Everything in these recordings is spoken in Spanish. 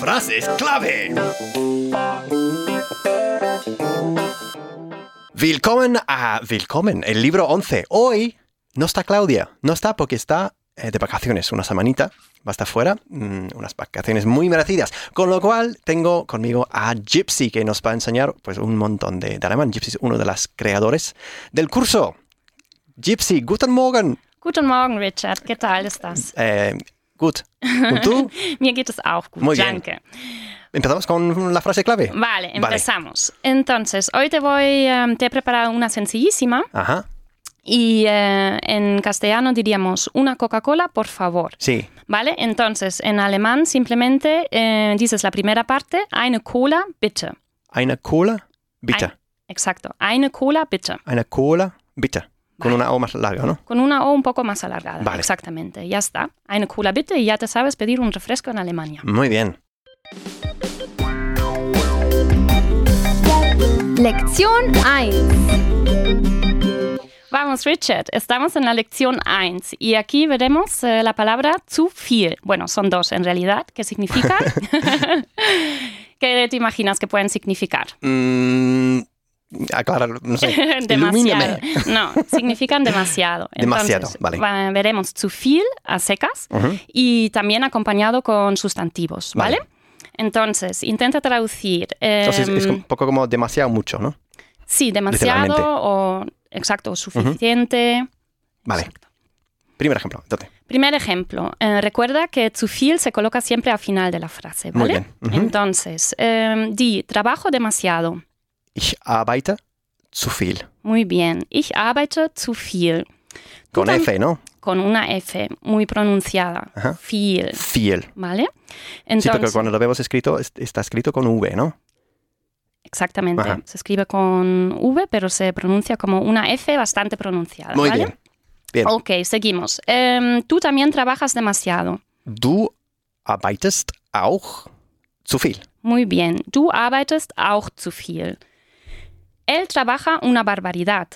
Frases clave. Willkommen a Willkommen, el libro 11. Hoy no está Claudia, no está porque está eh, de vacaciones, una semanita, va a estar fuera, mm, unas vacaciones muy merecidas. Con lo cual tengo conmigo a Gypsy que nos va a enseñar pues, un montón de, de alemán. Gypsy es uno de los creadores del curso. Gypsy, guten Morgen. Guten Morgen, Richard. ¿Qué tal estás? Eh, gut. ¿Und tú? Mir geht es auch gut. Muy bien. Danke. Empezamos con la frase clave. Vale, empezamos. Entonces, hoy te voy, em, te he preparado una sencillísima Ajá. y eh, en castellano diríamos una Coca-Cola, por favor. Sí. Vale, entonces en alemán simplemente eh, dices la primera parte, eine Cola, bitte. Eine Cola, bitte. Ein- exacto, eine Cola, bitte. Eine Cola, bitte. Con una O más larga, ¿no? Con una O un poco más alargada. Vale. Exactamente, ya está. Eine Cola, bitte y ya te sabes pedir un refresco en Alemania. Muy bien. Lektion 1. Vamos, Richard, estamos en la lección 1 y aquí veremos eh, la palabra zu viel. Bueno, son dos en realidad. ¿Qué significa? ¿Qué te imaginas que pueden significar? Mm, aclarar, no sé. demasiado. No, significan demasiado. Demasiado, Entonces, vale. va- veremos a secas y también acompañado con sustantivos, ¿vale? Vale. Entonces, intenta traducir. Entonces es em, un poco como demasiado mucho, ¿no? sí, demasiado o exacto, suficiente. Vale. Exacto. Primer ejemplo. Entonces, Primer ejemplo, eh, recuerda que zu viel se coloca siempre al final de la frase, Muy ¿vale? bien. Ujú. Entonces, eh, di, trabajo demasiado. Ich arbeite zu viel. Muy bien. Ich arbeite zu viel. Con F, ¿no? Con una F muy pronunciada. Ajá. Viel, Viel. ¿vale? Sí, Entonces, porque cuando lo vemos escrito, es- está escrito con V, ¿no? exactamente. Ajá. Se escribe con V, pero se pronuncia como una F bastante pronunciada. Muy ¿vale? bien. Bien. Ok, seguimos. Em, tú también trabajas demasiado. Du arbeitest auch zu viel. Muy bien. Du arbeitest auch zu viel. Él trabaja una barbaridad.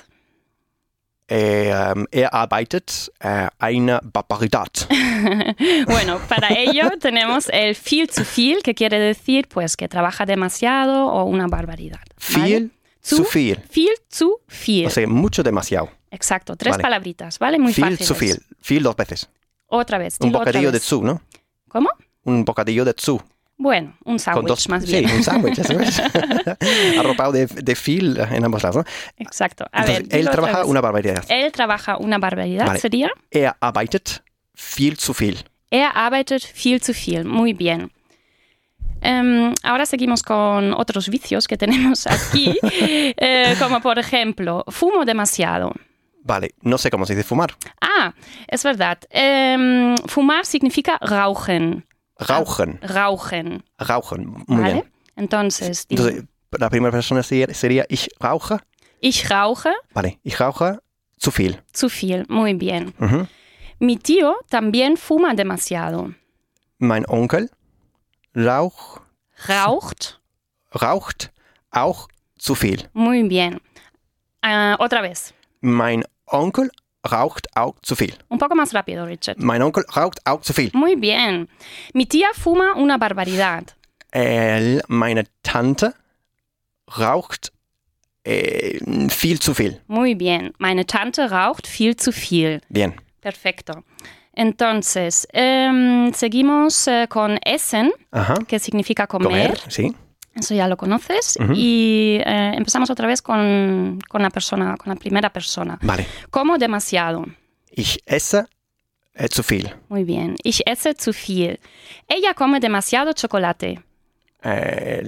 Ähm, er arbeitet äh, eine Barbaridad. Bueno, para ello tenemos el viel zu viel, que quiere decir pues que trabaja demasiado o una barbaridad. ¿vale? Viel Zu zu viel. Viel zu viel. O sea, mucho demasiado. Exacto, tres Vale. palabritas, ¿vale? Muy viel fáciles. zu viel. Viel dos veces. Otra vez. Un bocadillo de zu, ¿no? ¿Cómo? Un bocadillo de zu. Bueno, un sándwich más sí, bien. un sándwich, eso es. Arropado de, de fil en ambos lados, ¿no? Exacto. A Entonces, ver, él trabaja una barbaridad. Él trabaja una barbaridad, Vale. sería. Er arbeitet viel zu viel. Er arbeitet viel zu viel. Muy bien. Em, ahora seguimos con otros vicios que tenemos aquí, eh, como por ejemplo, fumo demasiado. Vale, no sé cómo se dice fumar. Ah, es verdad. Em, fumar significa rauchen. Rauchen. Rauchen. Rauchen. Muy ¿Vale? bien. Entonces, Entonces, la primera persona sería, sería ich rauche. ich rauche Vale, ich rauche zu viel. zu viel. Muy bien. Mhm. Mi tío también fuma demasiado. Mein Onkel rauch, Raucht. raucht auch zu viel. Muy bien. Ah, otra vez. Mein Onkel raucht auch zu viel. Un poco más rápido, Richard. Mein Onkel raucht auch zu viel. Muy bien. Mi tía fuma una barbaridad. Äh, meine Tante raucht äh, viel zu viel. Muy bien. Meine Tante raucht viel zu viel. Bien. Perfecto. Entonces, em, seguimos eh, con essen, Ajá. que significa comer. Comer, sí. Eso ya lo conoces. Ujú. Y eh, empezamos otra vez con, con la persona, con la primera persona. Vale. Como demasiado. Ich esse äh, zu viel. Muy bien. Ich esse zu viel. Ella come demasiado chocolate. Äh,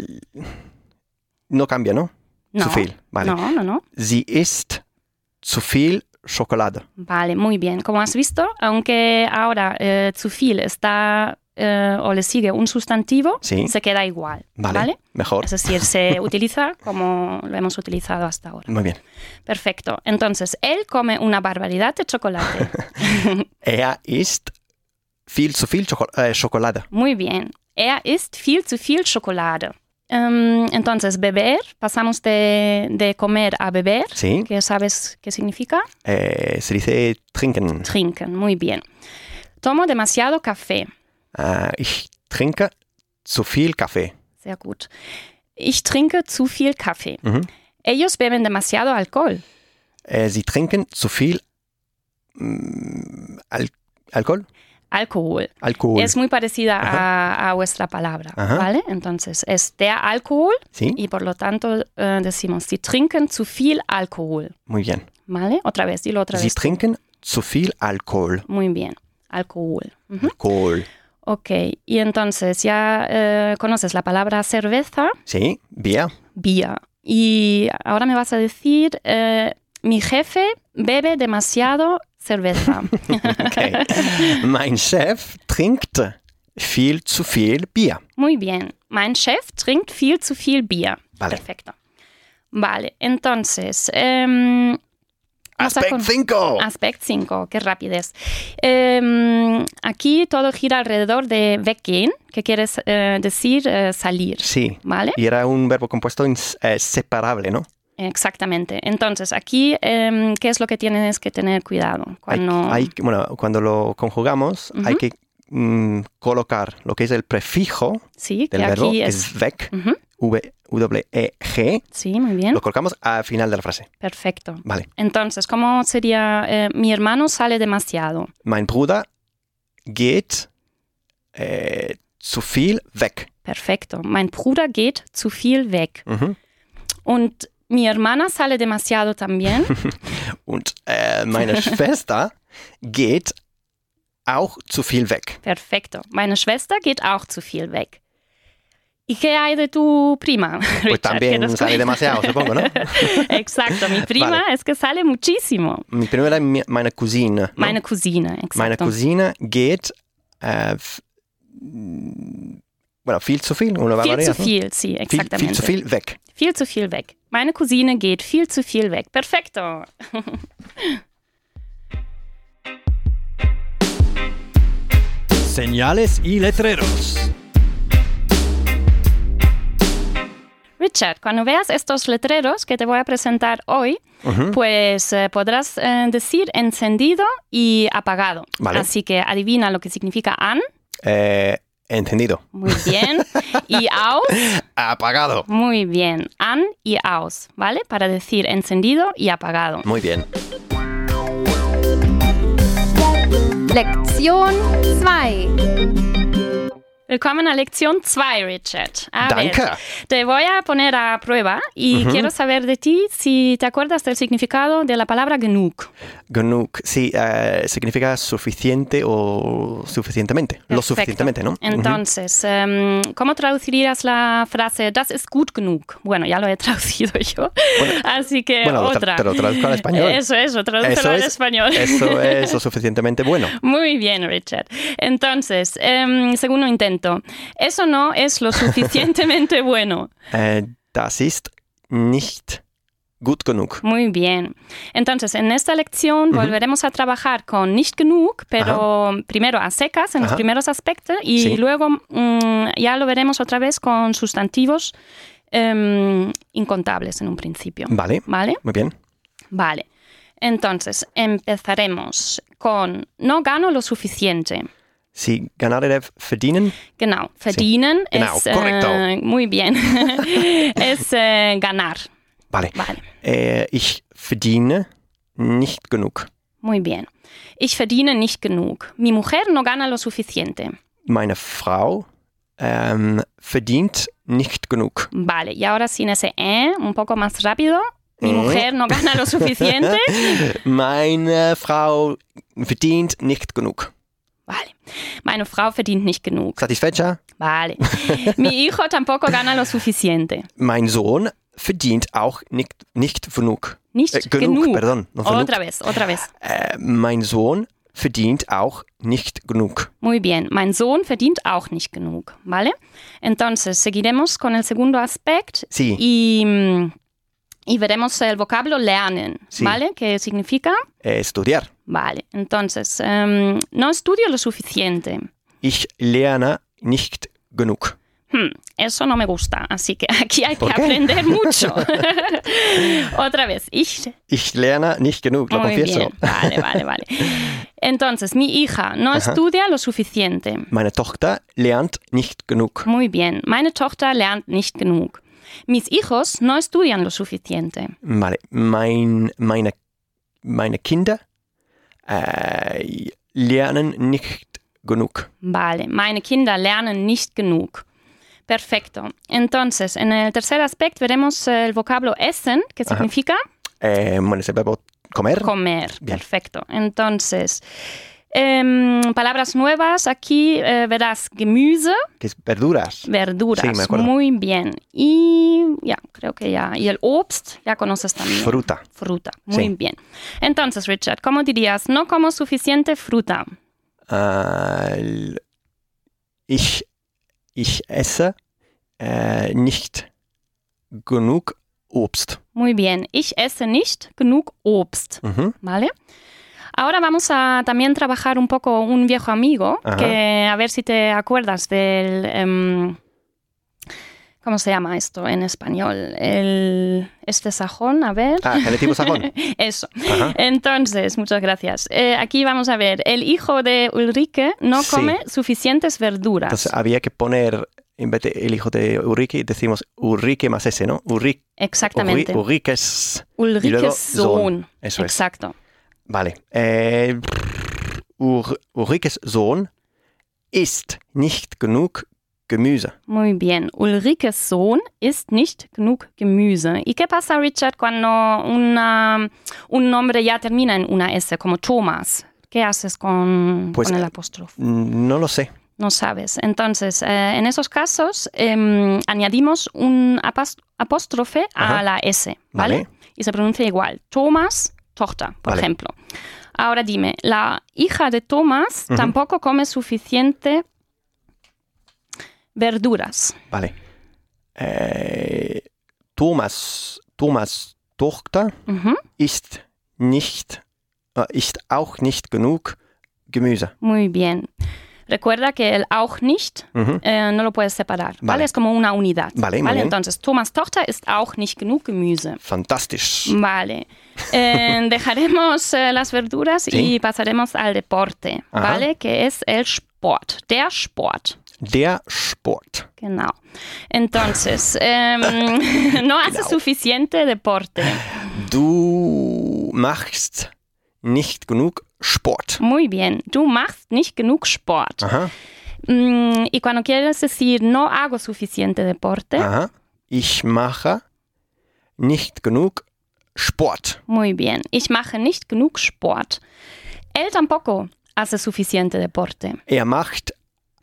no cambia, ¿no? No. Zu viel. Vale. No, no, no. Sie isst zu viel Schokolade. Vale, muy bien. Como has visto, aunque ahora eh, zu viel está eh, o le sigue un sustantivo, Sí. se queda igual. Vale. ¿vale? Mejor. Es decir, se utiliza como lo hemos utilizado hasta ahora. Muy bien. Perfecto. Entonces, él come una barbaridad de chocolate. Er isst viel zu viel Schoko äh, Schokolade. Muy bien. Er isst viel zu viel Schokolade. Em, entonces, beber, pasamos de, de comer a beber, Sí. que sabes qué significa. Äh, se dice trinken. Trinken, muy bien. Tomo demasiado café. Äh, ich trinke zu viel Kaffee. Sehr gut. Ich trinke zu viel Kaffee. Mhm. Ellos beben demasiado alcohol. Äh, sie trinken zu viel mm, Al Alcohol. Alcohol. Alcohol. Es muy parecida a, a vuestra palabra, Ajá. ¿vale? Entonces es der Alkohol Sí, y por lo tanto eh, decimos, sie trinken zu viel Alkohol, muy bien. ¿vale? Otra vez, dilo otra Sie vez. trinken zu viel Alkohol. Muy bien, Alkohol. Ujú. Alkohol. Ok, y entonces ya eh, conoces la palabra cerveza, Sí, Bier. Bier. Y ahora me vas a decir, eh, mi jefe bebe demasiado cerveza. Okay. mein Chef trinkt viel zu viel Bier. Muy bien. Mein Chef trinkt viel zu viel Bier. Vale. Perfecto. Vale, entonces, em, Vamos a Aspekt con- 5. aspect 5, qué rapidez. Em, aquí todo gira alrededor de weggehen, que quiere eh, decir eh, salir, Sí. ¿vale? Y era un verbo compuesto ins- eh, separable, ¿no? Exactamente. Entonces, aquí, em, ¿qué es lo que tienes que tener cuidado? Cuando... hay bueno, cuando lo conjugamos hay que mm, colocar lo que es el prefijo sí, del verbo, es... es weg, Ujú, V, W, E, G, Sí, muy bien. lo colocamos al final de la frase. Perfecto. Vale. Entonces, ¿cómo sería? eh, mi hermano sale demasiado. Mein Bruder geht äh, zu viel weg. Perfecto. Mein Bruder geht zu viel weg. Mhm. Und mi hermana sale demasiado también. Und äh, meine Schwester geht auch zu viel weg. Perfecto. Meine Schwester geht auch zu viel weg. ¿Y qué hay de tu prima? Pues Richard? ¿Qué también sale demasiado, supongo, ¿no? Exacto. Mi prima Vale. es que sale muchísimo. Mi primera mi- meine Cousine. ¿no? Meine Cousine. Exacto. Meine Cousine geht äh, bueno, viel zu viel. Una viel zu ¿no? viel, sí, Viel, exactamente. viel zu viel weg. Viel zu viel weg. Meine Cousine geht viel zu viel weg. Perfecto. Señales y letreros. Richard, cuando veas estos letreros que te voy a presentar hoy, pues eh, podrás eh, decir encendido y apagado. Vale. Así que adivina lo que significa an, Äh, entendido. muy bien, y aus, Apagado. muy bien, an y aus, ¿vale? Para decir encendido y apagado. Muy bien. Lektion 2. Willkommen a Lección 2, Richard. A ver, Danke. te voy a poner a prueba y Ujú. quiero saber de ti si te acuerdas del significado de la palabra genug. Genug, sí, äh, significa suficiente o suficientemente. Lo Perfecto. suficientemente, ¿no? Entonces, em, ¿cómo traducirías la frase das ist gut genug? Bueno, ya lo he traducido yo. Así que Bueno, lo tra- otra. te lo traduzco al español. Eso, eso, tradúcelo al es- español. Eso es lo suficientemente bueno. Muy bien, Richard. Entonces, em, segundo intento. Eso no es lo suficientemente bueno. Äh, das ist nicht gut genug. Muy bien. Entonces, en esta lección volveremos a trabajar con nicht genug, pero primero a secas en los Ajá. primeros aspectos y Sí. luego mm, ya lo veremos otra vez con sustantivos em, incontables en un principio. Vale, ¿Vale? muy bien. Vale. Entonces, empezaremos con no gano lo suficiente. Sie ganare verdienen. Genau, verdienen Genau, es correcto. eh, muy bien. es eh, ganar. Vale. Vale. Äh, ich verdiene nicht genug. Muy bien. Ich verdiene nicht genug. Mi mujer no gana lo suficiente. Meine Frau ähm, verdient nicht genug. Vale, y ahora sin ese eh, un poco más rápido. Mi Eh. mujer no gana lo suficiente. Meine Frau verdient nicht genug. Vale. Meine Frau verdient nicht genug. Satisfecha? Vale. Mi hijo tampoco gana lo suficiente. Mein Sohn verdient auch nicht, nicht genug. Nicht Äh, genug, genug. perdón. No. Otra vez, otra vez. Äh, mein Sohn verdient auch nicht genug. Muy bien. Mein Sohn verdient auch nicht genug. ¿Vale? Entonces, seguiremos con el segundo aspecto Sí. y, mm, y veremos el vocablo lernen. Sí. ¿Vale? ¿Qué significa? Äh, estudiar. Vale. Entonces, em, no estudio lo suficiente. Ich lerne nicht genug. Hmm, eso no me gusta, así que aquí hay que ¿Por qué? aprender mucho. Otra vez, ich Ich lerne nicht genug, lo Muy confieso. bien, vale, vale, vale. Entonces, mi hija no estudia lo suficiente. Meine Tochter lernt nicht genug. Muy bien, meine Tochter lernt nicht genug. Mis hijos no estudian lo suficiente. Vale, mein, meine, meine Kinder äh, lernen nicht genug. Vale, meine Kinder lernen nicht genug. Perfecto. Entonces, en el tercer aspecto veremos el vocablo essen, que significa Äh, bueno, es el verbo comer. comer. Bien. Perfecto. Entonces, em, palabras nuevas. Aquí eh, verás Gemüse, que es verduras. verduras. Sí, me acuerdo. Muy bien. Y ya, creo que ya. Y el Obst, ya conoces también. Fruta. Fruta. Muy Sí. bien. Entonces, Richard, ¿cómo dirías? No como suficiente fruta. Äh, ich, ich esse äh, nicht genug Obst. Muy bien. Ich esse nicht genug Obst. Mhm. ¿Vale? Ahora vamos a también trabajar un poco un viejo amigo, Ajá. que a ver si te acuerdas del... em, ¿Cómo se llama esto en español? El, este sajón, a ver. Ah, sajón. Eso. Ajá. Entonces, muchas gracias. Eh, aquí vamos a ver, el hijo de Ulrike no Sí. come suficientes verduras. Entonces había que poner, en vez de el hijo de Ulrike, decimos Ulrike más ese, ¿no? Ulrike, Exactamente. Ulrike es... Sohn. Eso es. Vale. Äh, Ur, Ulrikes Sohn isst nicht genug Gemüse. Muy bien. Ulrikes Sohn isst nicht genug Gemüse. ¿Y qué pasa, Richard, cuando una- un nombre ya termina en una S, como Thomas? ¿Qué haces con, Pues, con el eh, apóstrofo? Mm, No lo sé. No sabes. Entonces, eh, en esos casos, em, añadimos un apóstrofe Ajá. a la S, ¿vale? Vale. Y se pronuncia igual. Thomas, Tochter, por Vale. ejemplo. Ahora dime, la hija de Thomas Ujú. tampoco come suficiente verduras. Vale. Äh, Thomas, Thomas Tochter Ujú. isst nicht, äh, isst auch nicht genug Gemüse. Muy bien. Recuerda que el auch nicht Mhm. eh, no lo puedes separar, ¿vale? Vale. Es como una unidad. Vale, bien. Entonces, Thomas Tochter ist auch nicht genug Gemüse. Fantastisch. Vale. Eh, dejaremos eh, las verduras Sí. y pasaremos al deporte, Ajá. ¿vale? Que es el Sport, der Sport. Der Sport. Genau. Entonces, no haces Genau. suficiente deporte. Du machst nicht genug Sport. Muy bien. Du machst nicht genug Sport. Aha. Mm, y cuando quieres decir no hago suficiente deporte, Aha. Ich mache nicht genug Sport. muy bien. Ich mache nicht genug Sport. Él tampoco hace suficiente deporte. Er macht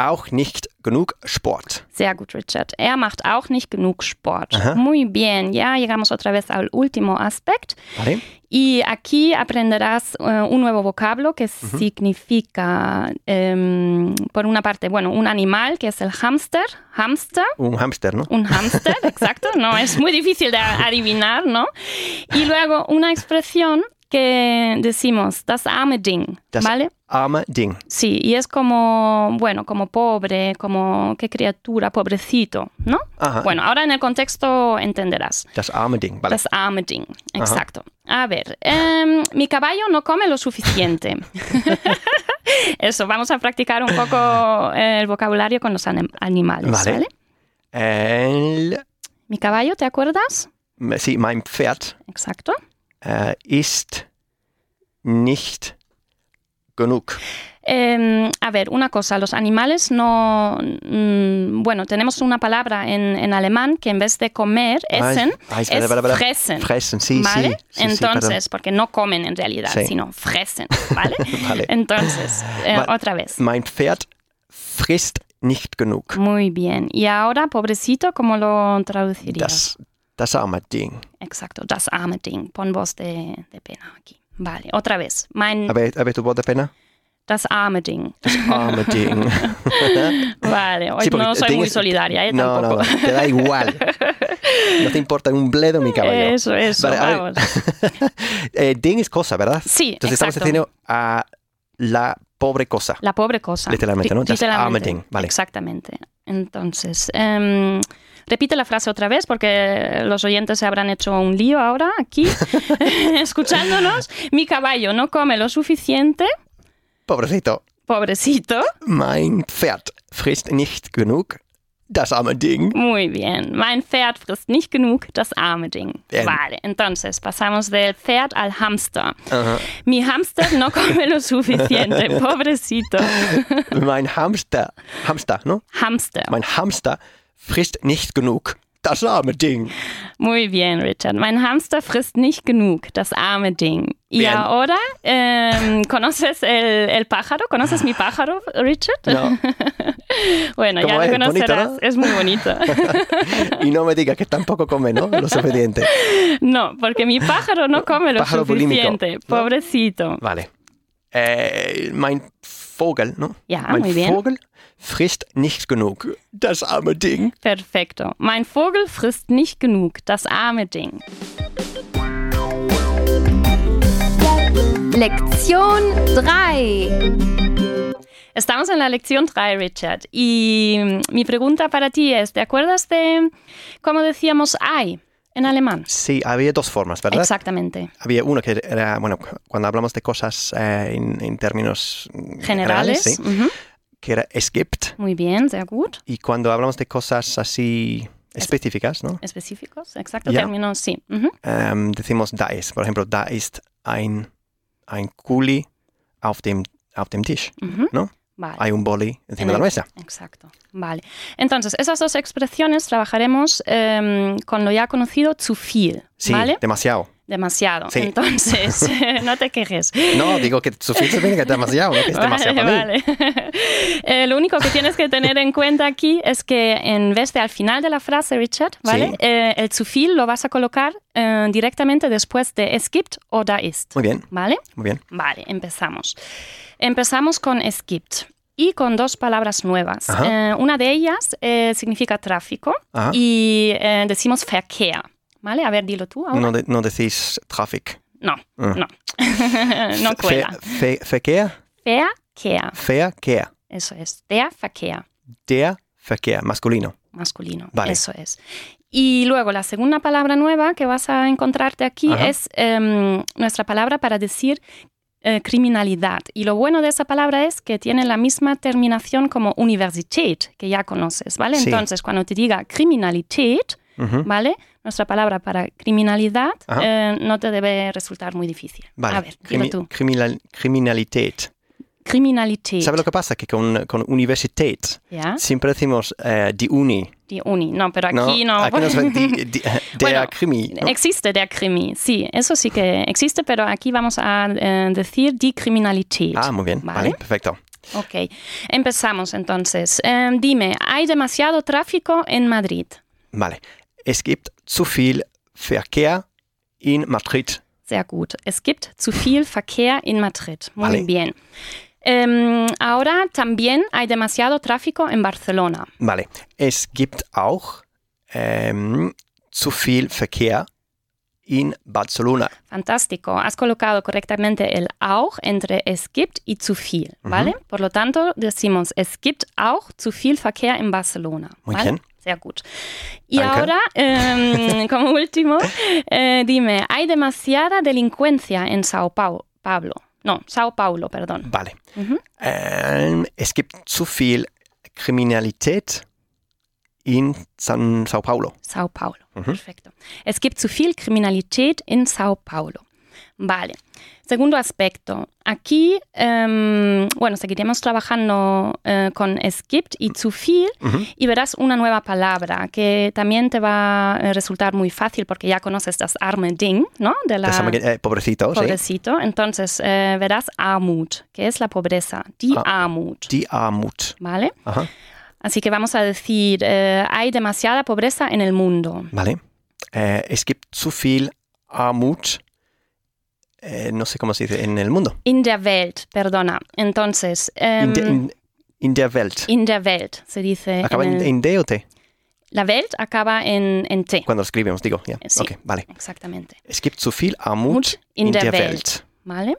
auch nicht genug Sport. Sehr gut, Richard. Er macht auch nicht genug Sport. Ajá. Muy bien. Ya llegamos otra vez al último aspecto. Vale? Y aquí aprenderás eh, un nuevo vocablo que significa, em, por una parte, bueno, un animal que es el hámster. Hámster. Un Hamster, ¿no? Un hámster, exacto. No, es muy difícil de adivinar, ¿no? Y luego una expresión que decimos, das arme Ding, Das ¿vale? arme Ding. Sí, y es como, bueno, como pobre, como qué criatura, pobrecito, ¿no? Ajá. Bueno, ahora en el contexto entenderás. Das arme Ding. Vale. Das arme Ding, exacto. A ver, em, mi caballo no come lo suficiente. Eso, vamos a practicar un poco el vocabulario con los anim- animales, Vale. ¿vale? El, Mi caballo, ¿te acuerdas? sí, mein Pferd Exacto. Äh, ist nicht genug. Eh, a ver, una cosa, los animales no... mm, bueno, tenemos una palabra en, en alemán que en vez de comer, essen, Ay, ay, es fressen. Fressen, sí, ¿Vale? sí. sí, sí, perdón. Entonces, porque no comen en realidad, sino fressen, ¿vale? Vale. Entonces, eh, Va- otra vez. Mein Pferd frisst nicht genug. Muy bien. Y ahora, pobrecito, ¿cómo lo traducirías? Das, das arme Ding. Exacto, das arme Ding. Pon voz de, de pena aquí. Vale, otra vez. Mein, A ver, a ver tu voz de pena. das arme Ding. Das arme Ding. Vale, hoy Sí, no soy muy es- solidaria, ¿eh? No, Tampoco. no, te da igual. No te importa un bledo mi caballo. Eso, eso, Vale, vamos. Eh, Ding es cosa, ¿verdad? Sí, Entonces estamos exacto. diciendo a la pobre cosa. La pobre cosa. Literalmente, ¿no? Das arme Ding, vale. Exactamente. Entonces, em, repite la frase otra vez porque los oyentes se habrán hecho un lío ahora aquí, escuchándonos. Mi caballo no come lo suficiente. Pobrecito. Pobrecito. Mein Pferd frisst nicht genug. Das arme Ding. Muy bien. Mein Pferd frisst nicht genug, das arme Ding. Bien. Vale, entonces pasamos del Pferd al Hamster. Ajá. Mi Hamster no come lo suficiente, pobrecito. Mein Hamster, Hamster, ¿no? Hamster. Mein Hamster frisst nicht genug. Das arme Ding. Muy bien, Richard. Mein Hamster frisst nicht genug, das arme Ding. Y Bien. ahora, em, ¿conoces el, el pájaro? ¿Conoces mi pájaro, Richard? No. bueno, ya ¿Cómo lo es? Bonito, conocerás. ¿no? Es muy bonito. Y no me diga que tampoco come, ¿no? Lo suficiente. no, porque mi pájaro no come lo Pájaro bulímico, suficiente. ¿no? Pobrecito. Vale. Äh, mein Vogel, ¿no? Ja, mein. Vogel frisst nicht genug. Das arme Ding. Perfekto. Mein Vogel frisst nicht genug, das arme Ding. Lektion 3. Estamos en la lección 3, Richard. Y mi pregunta para ti es, ¿te acuerdas de cómo decíamos hay en alemán? Sí, había dos formas, ¿verdad? Exactamente. Había uno que era, bueno, cu- cuando hablamos de cosas eh, en, en términos mm, Generales. sí, Ujú. que era es gibt. Muy bien, sehr gut. Y cuando hablamos de cosas así específicas, ¿no? Específicos, exacto. Ja. Términos, sí. Ujú. Ähm, decimos da ist. Por ejemplo, da ist ein, ein Kuli auf dem, auf dem Tisch. Ujú. ¿No? Vale. Hay un boli encima de la mesa. Exacto. Vale. Entonces, esas dos expresiones trabajaremos em, con lo ya conocido zu viel. Sí, ¿Vale? demasiado. Demasiado. Sí. Entonces, no te quejes. No, digo que su fin significa demasiado, no que es demasiado para mí. Eh, lo único que tienes que tener en cuenta aquí es que en vez de al final de la frase, Richard, ¿vale? Sí. Eh, el zu viel lo vas a colocar eh, directamente después de es gibt o da ist. Muy bien, ¿Vale? muy bien. Vale, empezamos. Empezamos con es gibt y con dos palabras nuevas. Una de ellas significa tráfico Ajá. y decimos Verkehr. ¿Vale? A ver, dilo tú ahora. No, de- no decís traffic. No, Ah. no. no cuela. Fe, fe, Verkehr, Verkehr. Verkehr. Eso es. Der Verkehr. Der Verkehr, masculino. masculino. Vale. Eso es. Y luego la segunda palabra nueva que vas a encontrarte aquí Ajá. es em, nuestra palabra para decir eh, criminalidad. Y lo bueno de esa palabra es que tiene la misma terminación como Universität, que ya conoces, ¿vale? Sí. Entonces, cuando te diga criminalität. ¿vale? Nuestra palabra para criminalidad eh, no te debe resultar muy difícil. Vale. A ver, Crimi- tú. criminal- criminalität. Criminalität. ¿Sabe lo que pasa? Que con, con Universität ¿Ya? siempre decimos eh, die Uni. Die Uni. No, pero ¿no? aquí no. Aquí no se die, die, der Bueno, Krimi. ¿no? Existe der Krimi, sí, eso sí que existe, pero aquí vamos a eh, decir die Kriminalität. Ah, muy bien. Vale, Vale. perfecto. Ok, empezamos entonces. Em, dime, ¿hay demasiado tráfico en Madrid? Vale. Es gibt zu viel Verkehr in Madrid. Sehr gut. Es gibt zu viel Verkehr in Madrid. Muy Vale. bien. Em, ahora también hay demasiado tráfico en Barcelona. Vale. Es gibt auch ähm, zu viel Verkehr in Barcelona. Fantástico. Has colocado correctamente el auch entre es gibt y zu viel, ¿vale? Por lo tanto, decimos es gibt auch zu viel Verkehr en Barcelona. Muy ¿vale? bien. Sehr gut. Y Danke. ahora, em, como último, eh, dime, ¿hay demasiada delincuencia en Sao Paulo? Pablo. No, Sao Paulo, perdón. Vale. Mhm. Ähm, es gibt zu viel Kriminalität in San, Sao Paulo. Sao Paulo. Mhm. Perfecto. Es gibt zu viel Kriminalität in Sao Paulo. Vale. Segundo aspecto. Aquí, em, bueno, seguiremos trabajando eh, con es gibt y zu viel y verás una nueva palabra que también te va a resultar muy fácil porque ya conoces das arme Ding, ¿no? De la äh, pobrecito, sí. pobrecito. Entonces, eh, verás Armut, que es la pobreza. Die Ah. Armut, Die Armut. ¿vale? Ajá. Así que vamos a decir, eh, hay demasiada pobreza en el mundo. Vale. Es gibt zu viel Armut. Äh, no sé cómo se dice en el mundo. In der Welt, perdona. Entonces, em, in, der, in, in der Welt. in der Welt se dice. Acaba en el- en D o T. la Welt acaba en, en T. Cuando lo escribimos, digo. Ja. Sí. Ok, vale. Exactamente. Es gibt zu viel Armut in, in, der, der, Welt. Welt. ¿Vale?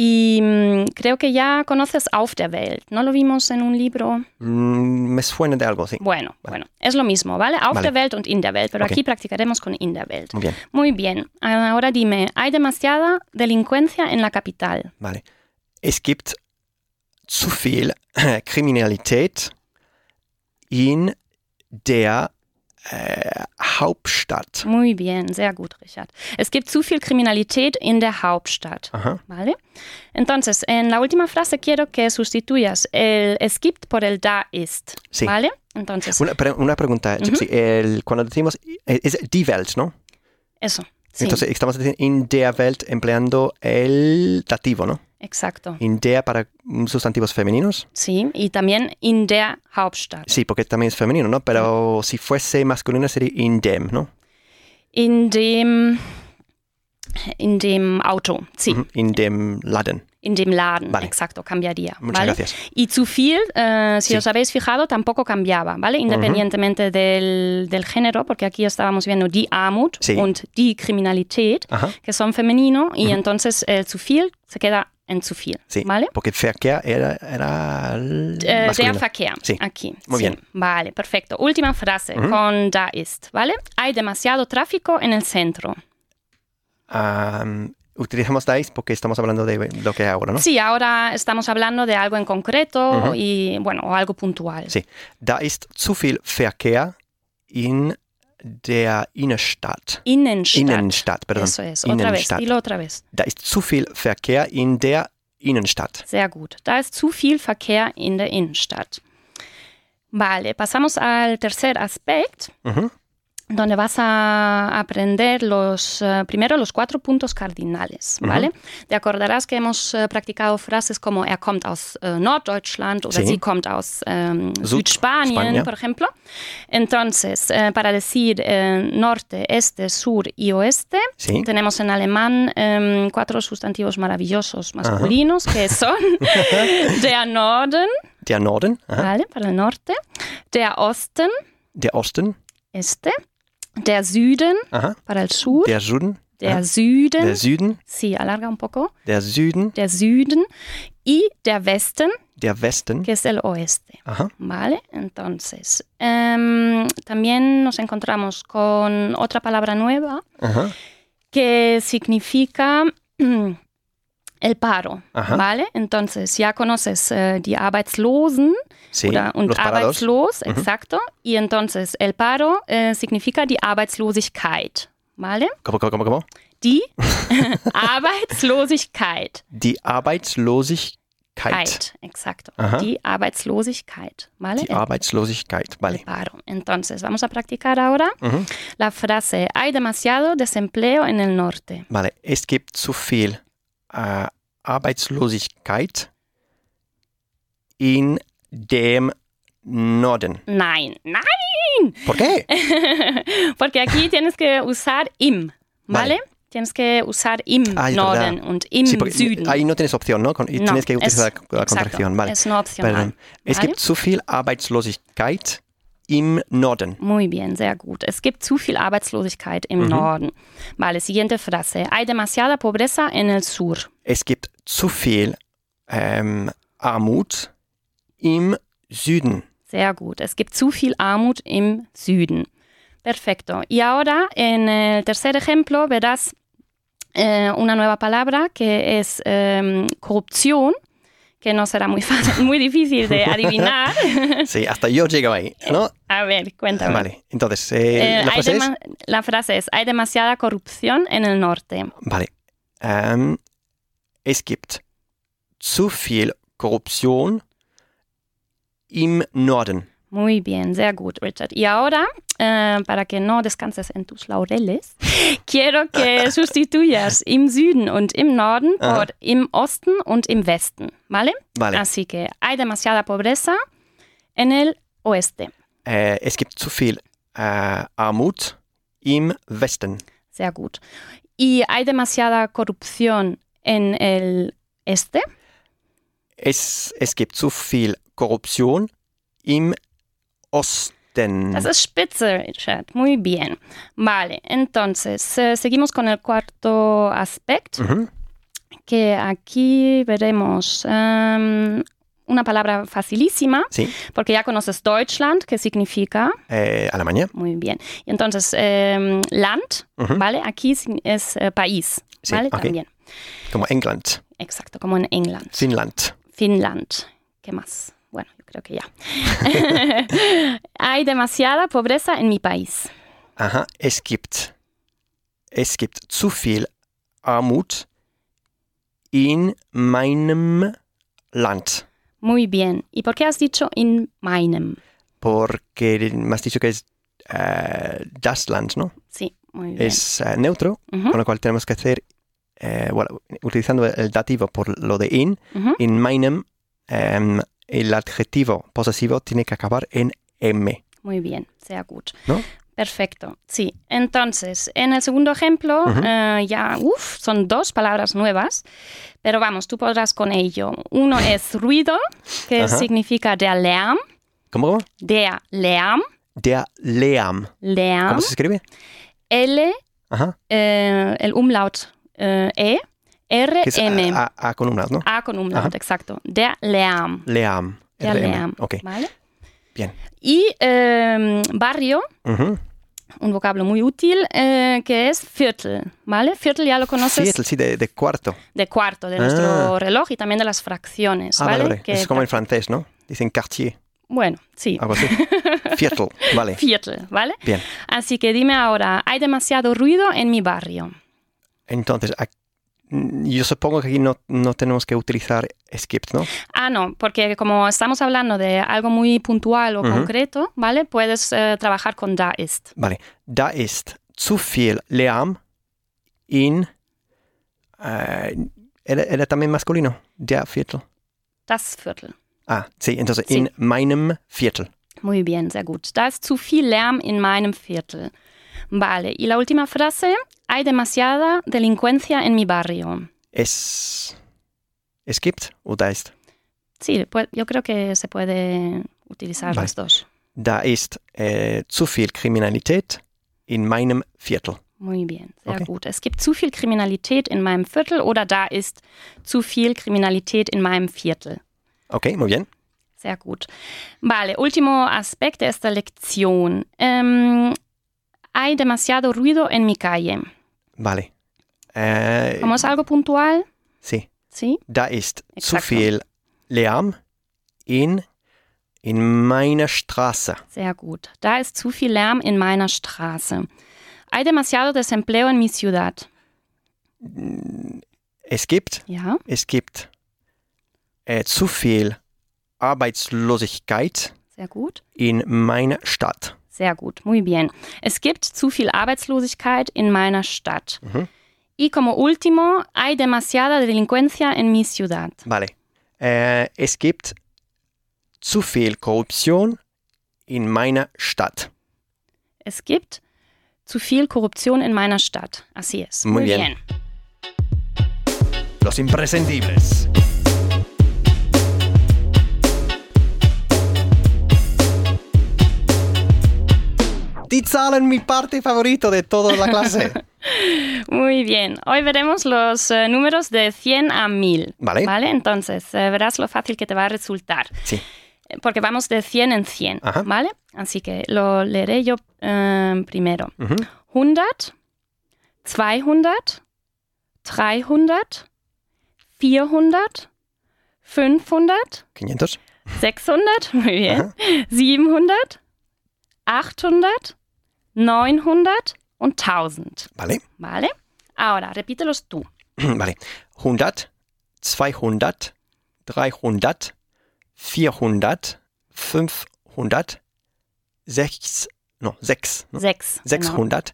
Y mm, creo que ya conoces Auf der Welt, ¿no lo vimos en un libro? Mm, me suena de algo, sí. Bueno, bueno, es lo mismo, ¿vale? Auf Vale. der Welt und in der Welt, pero Ok. aquí practicaremos con in der Welt. Muy bien, Muy bien, ahora dime, ¿hay demasiada delincuencia en la capital? vale. Es gibt zu viel Kriminalität in der äh, Hauptstadt. Muy bien, sehr gut, Richard. Es gibt zu viel Kriminalität in der Hauptstadt. Ajá. ¿Vale? Entonces, en la última frase quiero que sustituyas el es gibt por el da ist. Sí. ¿Vale? Entonces, Una, pre- una pregunta, Gypsy. El- cuando decimos, eh, es die Welt, ¿no? eso. Sí, Entonces estamos diciendo in der Welt empleando el dativo, ¿no? Exacto. In der para sustantivos femeninos. Sí, y también in der Hauptstadt. Sí, porque también es femenino, ¿no? Pero si fuese masculino sería in dem, ¿no? In dem, in dem Auto. Sí, In dem Laden. in dem Laden. Vale. Exacto, cambiaría. Muchas ¿vale? gracias. Y zu viel, eh, si Sí. os habéis fijado, tampoco cambiaba, ¿vale? Independientemente del, del género, porque aquí estábamos viendo die Armut Sí. und die Kriminalität, Ajá. que son femenino, y entonces el zu viel se queda en zu viel, Sí. ¿vale? Porque Verkehr era, era el Eh, der. Verkehr, Sí. aquí. Muy bien. Vale, perfecto. Última frase con da ist, ¿vale? Hay demasiado tráfico en el centro. Am, utilizamos dice porque estamos hablando de lo que hay ahora, ¿no? Sí, ahora estamos hablando de algo en concreto Ujú. y, bueno, o algo puntual. Sí. Da ist zu viel Verkehr in der Innenstadt. Innenstadt. Innenstadt, perdón. Eso es. Otra vez, dilo otra vez. Da ist zu viel Verkehr in der Innenstadt. Sehr gut. Da ist zu viel Verkehr in der Innenstadt. Vale, pasamos al tercer aspecto, Mhm. Donde vas a aprender los, eh, primero los cuatro puntos cardinales, ¿vale? Te acordarás que hemos eh, practicado frases como er kommt aus eh, Norddeutschland oder Sí. sie kommt aus Süd- Südspanien, por ejemplo. Entonces, eh, para decir norte, este, sur y oeste, Sí. tenemos en alemán em, cuatro sustantivos maravillosos masculinos que son der Norden, Der Norden. Para el norte, der Osten, der Osten, este, der Süden, para el sur, der Süden, der. Süden, der Süden, sí, alarga un poco, der Süden, der Süden y der Westen, der Westen, que es el oeste. aha. ¿Vale? Entonces, em, también nos encontramos con otra palabra nueva aha. que significa el paro. ¿vale? Entonces, ya conoces eh, die Arbeitslosen Sí, oder, und los. Arbeitslos, exacto, y entonces el paro eh, significa die Arbeitslosigkeit, ¿vale? ¿Cómo, cómo, cómo, cómo? Die Arbeitslosigkeit. Die Arbeitslosigkeit. Exacto. Ajá. Die Arbeitslosigkeit, ¿vale? Die Arbeitslosigkeit, vale. paro. Entonces, vamos a practicar ahora Mhm. la frase hay demasiado desempleo en el norte. Vale, es gibt zu viel äh, Arbeitslosigkeit in dem Norden. Nein, nein, ¿Por qué? porque aquí tienes que usar im, ¿vale? Vale. Tienes que usar im Ah, es Norden verdad. und im Sí, Süden. ahí no tienes opción, ¿no? Y No, tienes que es- utilizar la, la exacto, contracción, vale. Es no opcional. Perdón. Es ¿vale? gibt zu viel Arbeitslosigkeit im Norden. Muy bien, sehr gut. Es gibt zu viel Arbeitslosigkeit im Mhm. Norden. Vale, siguiente frase. Hay demasiada pobreza en el sur. Es gibt zu viel ähm, Armut im Süden. Sehr gut. Es gibt zu viel Armut im Süden. Perfecto. Y ahora, en el tercer ejemplo, verás eh, una nueva palabra que es em, corrupción, que no será muy fácil, muy difícil de adivinar. Sí, hasta yo llego ahí, ¿no? A ver, cuéntame. Vale, entonces, eh, Eh, la frase es... la frase es, hay demasiada corrupción en el norte. Vale. Ähm, es gibt zu viel Korruption im Norden. Muy bien, sehr gut, Richard. Y ahora, eh, para que no descanses en tus laureles, quiero que sustituyas im Süden und im Norden Ajá. por im Osten und im Westen, ¿vale? Vale. Así que hay demasiada pobreza en el oeste. Äh, es gibt zu viel äh, Armut im Westen. Sehr gut. Y hay demasiada corrupción en el este. Es, es gibt zu viel Korruption im Osten. Das ist spitze, Richard. Muy bien. Vale, entonces, eh, seguimos con el cuarto aspecto. Que aquí veremos em, una palabra facilísima, Sí. porque ya conoces Deutschland, que significa, Eh, Alemania. muy bien. Y entonces, em, Land. ¿vale? Aquí es eh, país, Sí, ¿vale? También. Como England. Exacto, como en England. Finnland. Finland. ¿Qué más? Creo que ya. Hay demasiada pobreza en mi país. Aha. Es gibt. Es gibt zu viel Armut in meinem Land. Muy bien. ¿Y por qué has dicho in meinem? Porque me has dicho que es eh, das Land, ¿no? Sí, muy bien. Es eh, neutro, con lo cual tenemos que hacer, eh, bueno, utilizando el dativo por lo de in, ujú. in meinem, em, el adjetivo posesivo tiene que acabar en m. Muy bien, sehr gut. ¿No? Perfecto, sí. Entonces, en el segundo ejemplo, eh, ya, uff, son dos palabras nuevas, pero vamos, tú podrás con ello. Uno es ruido, que significa der Lärm, ¿Cómo? der Lärm, Der Lärm. Lärm, ¿Cómo se escribe? L, eh, el umlaut eh, E, R, Que es M. A, A- A con umlaut, ¿no? A con umlaut, Ajá. exacto. Lärm. Der RM. Lärm. Ok, ¿Vale? bien. Y eh, barrio, un vocablo muy útil, eh, que es Viertel, ¿vale? Viertel ya lo conoces Viertel, sí, de, de cuarto. de cuarto de Ah. nuestro reloj y también de las fracciones, Ah, ¿vale? vale, vale. Que Es como en francés, ¿no? Dicen quartier, Bueno, sí, algo así. Viertel, vale. Viertel, ¿vale? Bien. Así que dime ahora, ¿hay demasiado ruido en mi barrio? Entonces, yo supongo que aquí no, no tenemos que utilizar skip, ¿no? Ah, no, porque como estamos hablando de algo muy puntual o concreto, ¿vale? Puedes eh, trabajar con da ist. Vale. Da ist zu viel Lärm in. eh, ¿era, era también masculino? Der Viertel. Das Viertel. Ah, sí, entonces, Sí. in meinem Viertel. Muy bien, sehr gut. Da ist zu viel Lärm in meinem Viertel. Vale, y la última frase, hay demasiada delincuencia en mi barrio. Es. Es gibt oder ist? Sí, yo creo que se puede utilizar Vale. los dos. Da ist äh, zu viel Kriminalität in meinem Viertel. Muy bien, sehr Okay. gut. Es gibt zu viel Kriminalität in meinem Viertel oder da ist zu viel Kriminalität in meinem Viertel. Okay, muy bien. Sehr gut. Vale, último aspecto de esta lección. Em, hay demasiado ruido en mi calle. Vale. Äh, ¿Como es algo puntual? sí. Sí. Da ist zu Exacto. viel Lärm in, in meiner Straße. Sehr gut. Da ist zu viel Lärm in meiner Straße. Hay demasiado desempleo en mi ciudad. Es gibt, Ja, es gibt äh, zu viel Arbeitslosigkeit sehr gut. in meiner Stadt. Sehr gut, muy bien. Es gibt zu viel Arbeitslosigkeit in meiner Stadt. Mhm. Y como último, hay demasiada delincuencia en mi ciudad. Vale. Äh, es gibt zu viel Korruption in meiner Stadt. Es gibt zu viel Korruption in meiner Stadt. Así es. Muy bien. Los imprescindibles. Die Zahlen, mi parte favorito de toda la clase. Muy bien. Hoy veremos los eh, números de 100 a 1000. Vale. Vale, entonces eh, verás lo fácil que te va a resultar. Sí. Eh, Porque vamos de 100 en 100. Ajá. ¿Vale? Así que lo leeré yo eh, primero. Mhm. 100, 200, 300, 400, 500, 500. 600, muy bien, Ajá. 700, 800, 900 und 1000. Vale. ¿Vale? Ahora, repítelos tú. Vale. 100, 200, 300, 400, 500, 6, no, 6, no, Sechs. genau. 600,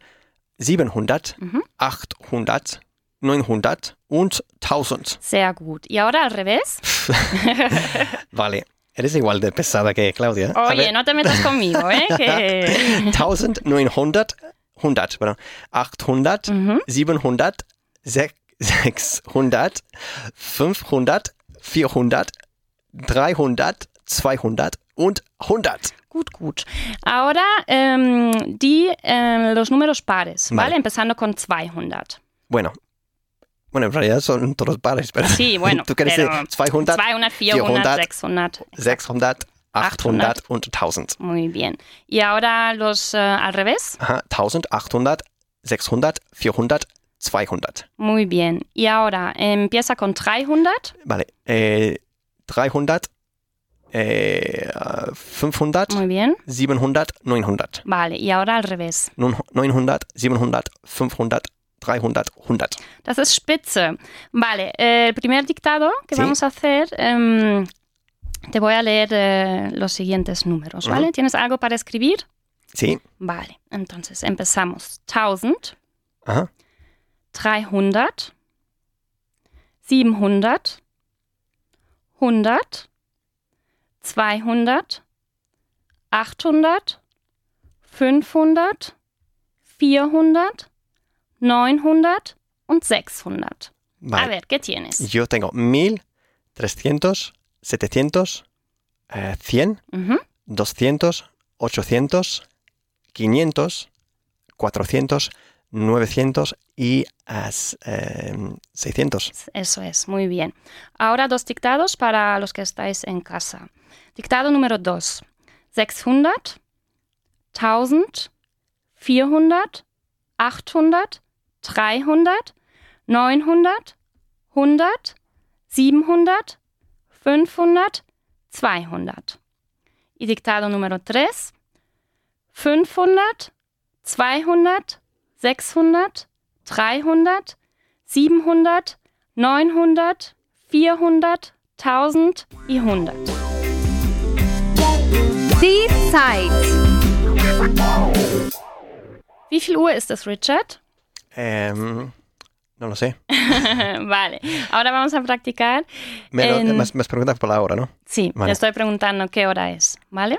700, Mhm. 800, 900 und 1000. Sehr gut. Y ahora al revés. Vale. Eres igual de pesada que Claudia. Oye, no te metas conmigo, ¿eh? Que... 1900, 100, perdón. 800, Mhm. 700, sech- 600, 500, 400, 300, 200 und 100. Gut, gut. Ahora ähm, die, ähm, los números pares, ¿vale? Vale. Empezando con 200. Bueno, Bueno, en realidad son todos pares, pero Sí, bueno, tú quieres pero decir 200, 200, 400, 400, 600. 600, 800 und 1000. Muy bien. Y ahora los eh, al revés. Aha, 1000, 800, 600, 400, 200. Muy bien. Y ahora empieza con 300. Vale, äh, 300, äh, 500, Muy bien. 700, 900. Vale. Y ahora al revés. Nun- 900, 700, 500, 300, 100. Das ist spitze. Vale. eh, el primer dictado que Sí. vamos a hacer. em, te voy a leer eh, los siguientes números, ¿vale? Ujú. ¿Tienes algo para escribir? Sí, Vale. Entonces empezamos. 1000, aha, 300, 700, 100, 200, 800, 500, 400, 900 und 600. A vale. ver, ¿qué tienes? Yo tengo 1000, 300, 700, eh, 100, Ujú, 200, 800, 500, 400, 900 y as- em, 600. Eso es, muy bien. Ahora dos dictados para los que estáis en casa. Dictado número 2. 600, 1000, 400, 800, 300, 900, 100, 700, 500, 200. Y dictado número 3. 500, 200, 600, 300, 700, 900, 400, 1000 y 100. Die Zeit. Wie viel Uhr ist es, Richard? Em, no lo sé. vale, ahora vamos a practicar. Me, lo- En- me has- me has preguntado por la hora, ¿no? Sí, Vale. te estoy preguntando qué hora es, ¿vale?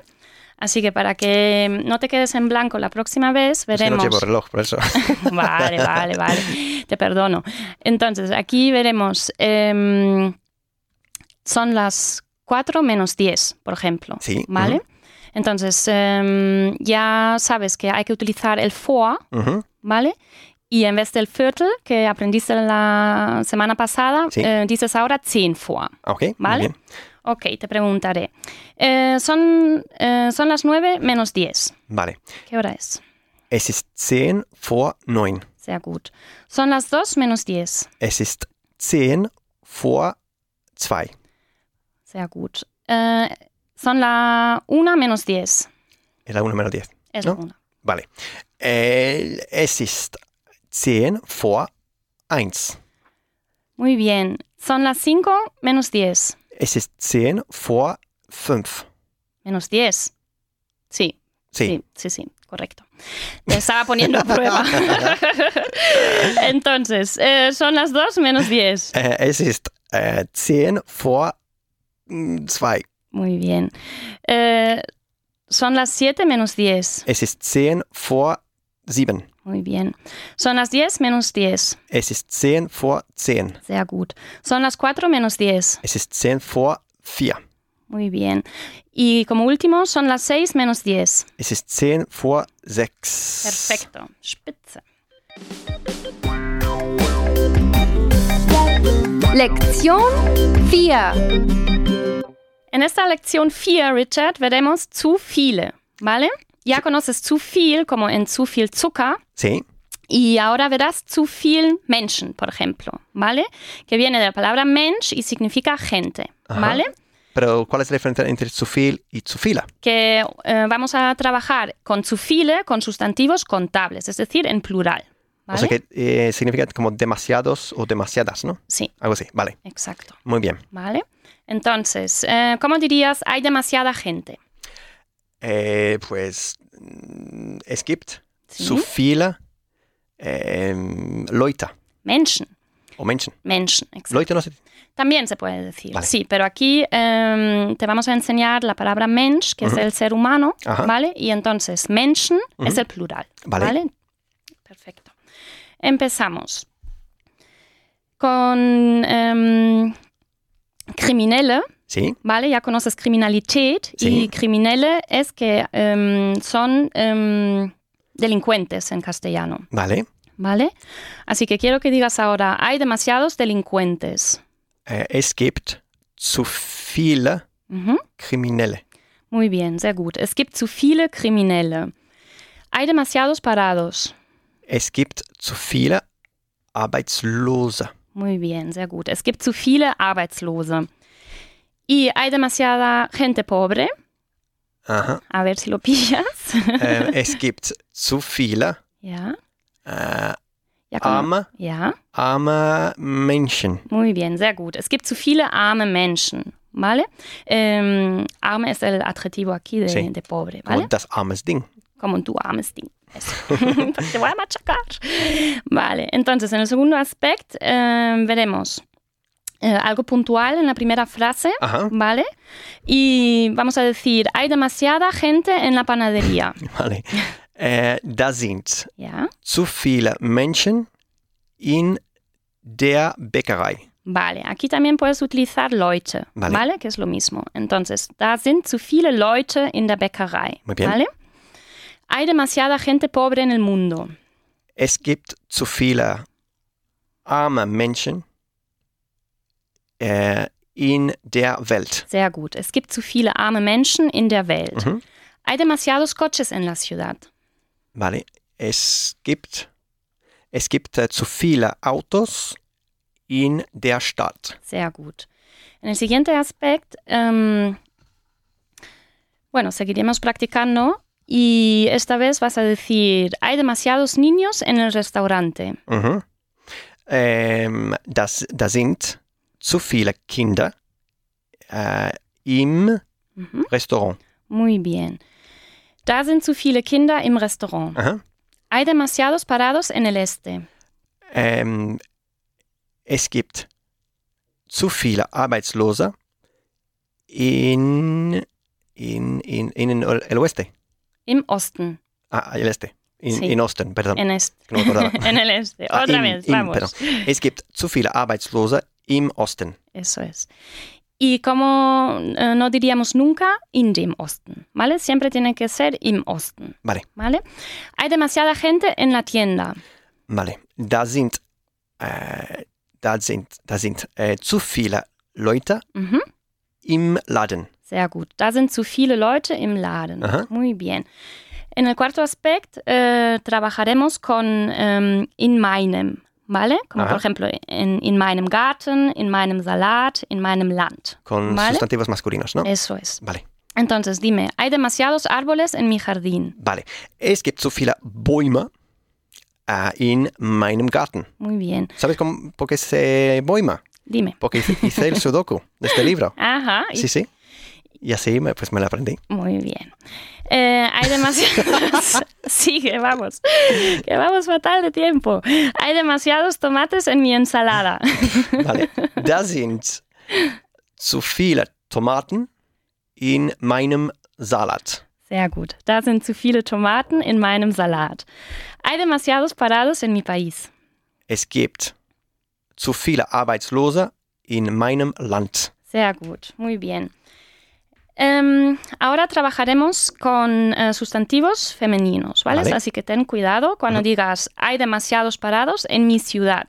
Así que para que no te quedes en blanco la próxima vez, Es que no veremos. llevo reloj, por eso. Vale, vale, vale. Te perdono. Entonces, aquí veremos. em, son las 4 menos 10, por ejemplo. Sí, ¿Vale? Entonces, em, ya sabes que hay que utilizar el Ujú, ¿vale? Y en vez del Viertel, que aprendiste la semana pasada, Sí. eh, dices ahora 10 vor. Ok, muy bien. Ok, te preguntaré. Eh, son, eh, son las 9 menos 10. Vale. ¿Qué hora es? Es ist 10 vor 9. Sehr gut. Son las 2 menos 10. Es ist 10 vor 2. Sehr gut. Eh, son la 1 menos 10. Es la 1 menos 10. Es ¿No? la 1. Vale. Es ist 10 vor 1. Muy bien. Son las 5 menos 10. Es ist 10 vor 5. Menos 10. Sí, Sí. sí, sí, sí, correcto. Te estaba poniendo a prueba. Entonces, eh, son las 2 menos 10. Äh, es ist äh, 10 vor 2. Muy bien. Eh, son las 7 menos 10. Es ist 10 vor 7. Muy bien. Son las 10 menos 10. Es ist 10 vor 10. Sehr gut. Son las 4 menos 10. Es ist 10 vor 4. Muy bien. Y como último, son las 6 menos 10. Es ist 10 vor 6. Perfecto. Spitze. Lektion 4. En esta lección 4, Richard, veremos zu viele, ¿vale? Ya conoces zu viel como en zu viel Zucker Sí. y ahora verás zu viel Menschen, por ejemplo, ¿vale? Que viene de la palabra Mensch y significa gente, Ajá. ¿vale? Pero ¿cuál es la diferencia entre zu viel y zu viele? Que eh, vamos a trabajar con zu viele, con sustantivos contables, es decir, en plural, ¿vale? O sea que eh, significa como demasiados o demasiadas, ¿no? Sí, Algo así. Vale. exacto, Muy bien. ¿vale? Entonces, eh, ¿cómo dirías? Hay demasiada gente. Äh, pues mm, es gibt Sí. zu viele ähm, Leute Menschen, o Menschen. Menschen, exacto. Leute no sé. También se puede decir, Vale. sí, pero aquí em, te vamos a enseñar la palabra Mensch, que es el ser humano, Ajá. ¿vale? Y entonces Menschen es el plural, Vale. ¿vale? Perfecto. Empezamos con em, Kriminelle, Sí. ¿vale? Ya conoces Kriminalität Sí. y Kriminelle es que em, son em, delincuentes en castellano, Vale. ¿vale? Así que quiero que digas ahora, hay demasiados delincuentes. Äh, es gibt zu viele Ujú. Kriminelle. Muy bien, sehr gut. Es gibt zu viele Kriminelle. Hay demasiados parados. Es gibt zu viele Arbeitslose. Muy bien, sehr gut. Es gibt zu viele Arbeitslose. Y hay demasiada gente pobre. Aha. A ver si lo pillas. Äh, es gibt zu viele ja. äh, Ja, arme, ja, arme Menschen. muy bien, sehr gut. Es gibt zu viele arme Menschen. ¿Vale? Em, arme es el adjetivo aquí de, Sí. de pobre, ¿vale? das armes Ding. Como tu armes Ding. Eso. Te voy a machacar. Vale, entonces en el segundo aspecto em, veremos eh, algo puntual en la primera frase, Aha. ¿vale? Y vamos a decir, hay demasiada gente en la panadería. Vale. Äh, da sind ¿Ya? zu viele Menschen in der Bäckerei. Vale, aquí también puedes utilizar Leute, Vale. ¿vale? Que es lo mismo. Entonces, da sind zu viele Leute in der Bäckerei, Muy bien. ¿vale? Hay demasiada gente pobre en el mundo. Es gibt zu viele arme Menschen äh, in der Welt. Sehr gut. Es gibt zu viele arme Menschen in der Welt. Mhm. Hay demasiados coches en la ciudad. Vale. Es gibt, es gibt äh, zu viele Autos in der Stadt. Sehr gut. En el siguiente aspecto, em, bueno, seguiremos practicando y esta vez vas a decir, hay demasiados niños en el restaurante. Mhm. Ähm, das, da sind zu viele Kinder äh, im Mhm. Restaurant. Muy bien. Da sind zu viele Kinder im Restaurant. Aha. Hay demasiados parados en el este. Ähm, es gibt zu viele Arbeitslose in, in, in, in el, oeste. Im Osten. Ah, el este. In, Sí. in Osten, perdón. En, este. no en el este. Ah, Otra im- vez, im, vamos. perdón. Es gibt zu viele Arbeitslose im Osten. Eso es. Y como eh, no diríamos nunca in dem Osten, ¿vale? Siempre tiene que ser im Osten, Vale, ¿vale? Hay demasiada gente en la tienda. vale. Da sind, äh, da sind, da sind äh, zu viele Leute Ujú, im Laden. Sehr gut. Da sind zu viele Leute im Laden. Ajá. Muy bien. En el cuarto aspecto eh, trabajaremos con em, in meinem, ¿vale? Como Ajá. por ejemplo en, in meinem Garten, in meinem Salat, in meinem Land. Con Vale. sustantivos masculinos, ¿no? Eso es. Vale, Entonces dime, hay demasiados árboles en mi jardín. vale. Es gibt zu viele Bäume äh, in meinem Garten. Muy bien. ¿Sabes cómo, por qué se Bäume? Dime. Porque hice, hice el sudoku de este libro. Ajá. Sí, sí. Y así me, pues me lo aprendí. Muy bien. Eh, hay demasiados. Sigue, vamos. Que vamos fatal de tiempo. Hay demasiados tomates en mi ensalada. Vale. Da sind zu viele Tomaten in meinem Salat. Sehr gut. Da sind zu viele Tomaten in meinem Salat. Hay demasiados parados en mi país. Es gibt zu viele Arbeitslose in meinem Land. Sehr gut. Muy bien. Em, ahora trabajaremos con eh, sustantivos femeninos, ¿vale? Vale. Así que ten cuidado cuando digas hay demasiados parados en mi ciudad.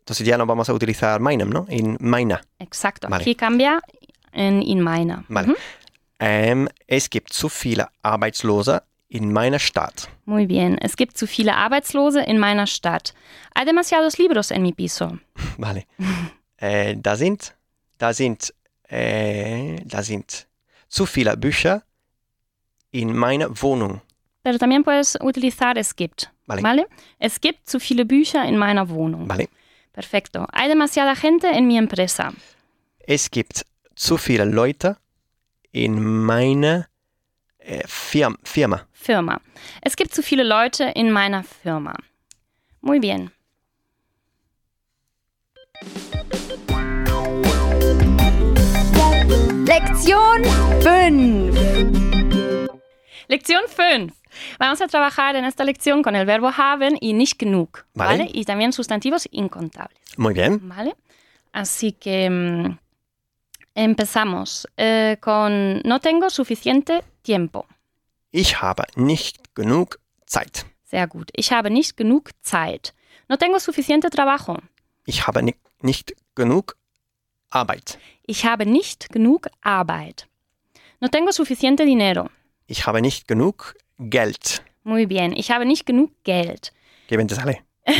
Entonces ya no vamos a utilizar meinem, ¿no? In meiner. Exacto. Vale. Aquí cambia en in meiner. Vale. Ujú. Ähm, es gibt zu viele Arbeitslose in meiner Stadt. Muy bien. Es gibt zu viele Arbeitslose in meiner Stadt. Hay demasiados libros en mi piso. Vale. äh, da sind, da sind, äh, da sind zu viele Bücher in meiner Wohnung. Pero también puedes utilizar es gibt. Vale. Es gibt zu viele Bücher in meiner Wohnung. Vale. Perfecto. Hay demasiada gente en mi empresa. Es gibt zu viele Leute in meiner äh, Firm Firma. Firma. Es gibt zu viele Leute in meiner Firma. Muy bien. Lektion 5. Lección 5. Vamos a trabajar en esta lección con el verbo haben y nicht genug. Vale. ¿vale? Y también sustantivos incontables. Muy bien. ¿Vale? Así que mm, empezamos eh, con no tengo suficiente tiempo. Ich habe nicht genug Zeit. Sehr gut. Ich habe nicht genug Zeit. No tengo suficiente trabajo. Ich habe nicht, nicht genug Arbeit. Ich habe nicht genug Arbeit. No tengo suficiente dinero. Ich habe nicht genug Geld. Muy bien. Ich habe nicht genug Geld. Que bien te sale.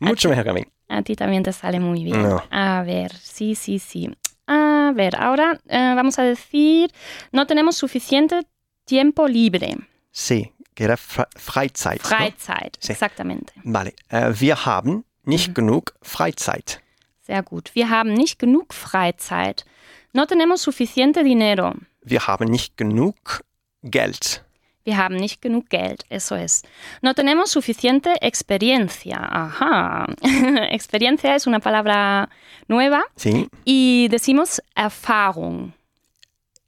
Mucho mejor que a mí. A ti también te sale muy bien. No. A ver, sí, sí, sí. A ver, ahora eh, vamos a decir, no tenemos suficiente tiempo libre. Sí, que era Fre- Freizeit. ¿no? Freizeit, Sí. exactamente. Vale. Äh, wir haben nicht genug Freizeit. Sehr gut. Wir haben nicht genug Freizeit. No tenemos suficiente dinero. Wir haben nicht genug Geld. Wir haben nicht genug Geld, eso es. No tenemos suficiente experiencia. Ajá. experiencia es una palabra nueva Sí. y decimos Erfahrung.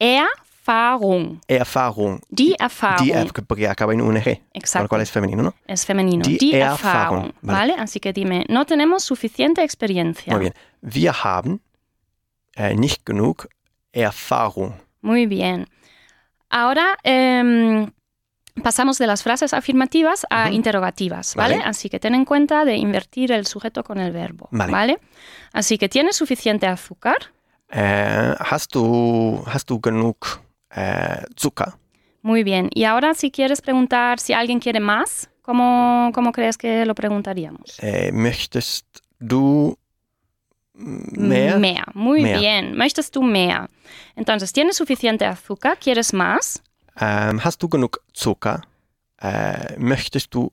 Erfahrung. Erfahrung. Die Erfahrung. Die, äh, porque acaba en un G. Exacto. Por cual es femenino, ¿no? es femenino. Die Die, Erfahrung. Erfahrung. Vale. Vale. Así que dime, no tenemos suficiente experiencia. Muy bien. Wir haben äh, nicht genug Erfahrung. Muy bien. Ahora em, pasamos de las frases afirmativas a Ujú. interrogativas, ¿vale? Vale. Así que ten en cuenta de invertir el sujeto con el verbo, Vale. Así que ¿tienes suficiente azúcar? Äh, hast, du, hast du genug Zucker? Muy bien. Y ahora si quieres preguntar si alguien quiere más, ¿cómo, cómo crees que lo preguntaríamos? Äh, möchtest du mehr? Mehr. Muy Mehr. bien. ¿Möchtest du mehr? Entonces, ¿tienes suficiente azúcar? ¿Quieres más? Ähm, hast du genug Zucker? Äh, möchtest du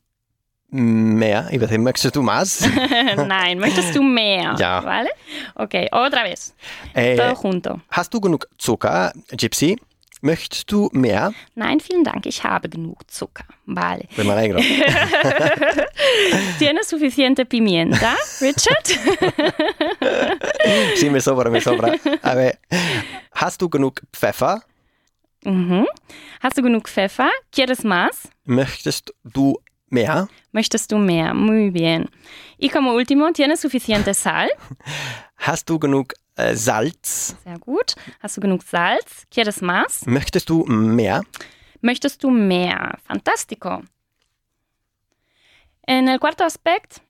mehr? Ich weiß nicht, möchtest du más? Nein, ¿möchtest du mehr? Ya. ¿Vale? Ok, otra vez. äh, Todo junto. hast du genug Zucker, Gypsy? Möchtest du mehr? Nein, vielen Dank, ich habe genug Zucker. Vale. Alegro. ¿Tienes suficiente pimienta, Richard? sí, me sobra, me sobra. A ver, hast du genug Pfeffer? Mhm. Hast du genug Pfeffer? ¿Quieres más? Möchtest du mehr? ¿Möchtest du mehr? Muy bien. Y como último, ¿tienes suficiente sal? Hast du genug äh, Salz? Sehr gut. Hast du genug Salz? ¿Quieres más? Möchtest du mehr? ¿Möchtest du mehr? Fantástico. En el cuarto aspecto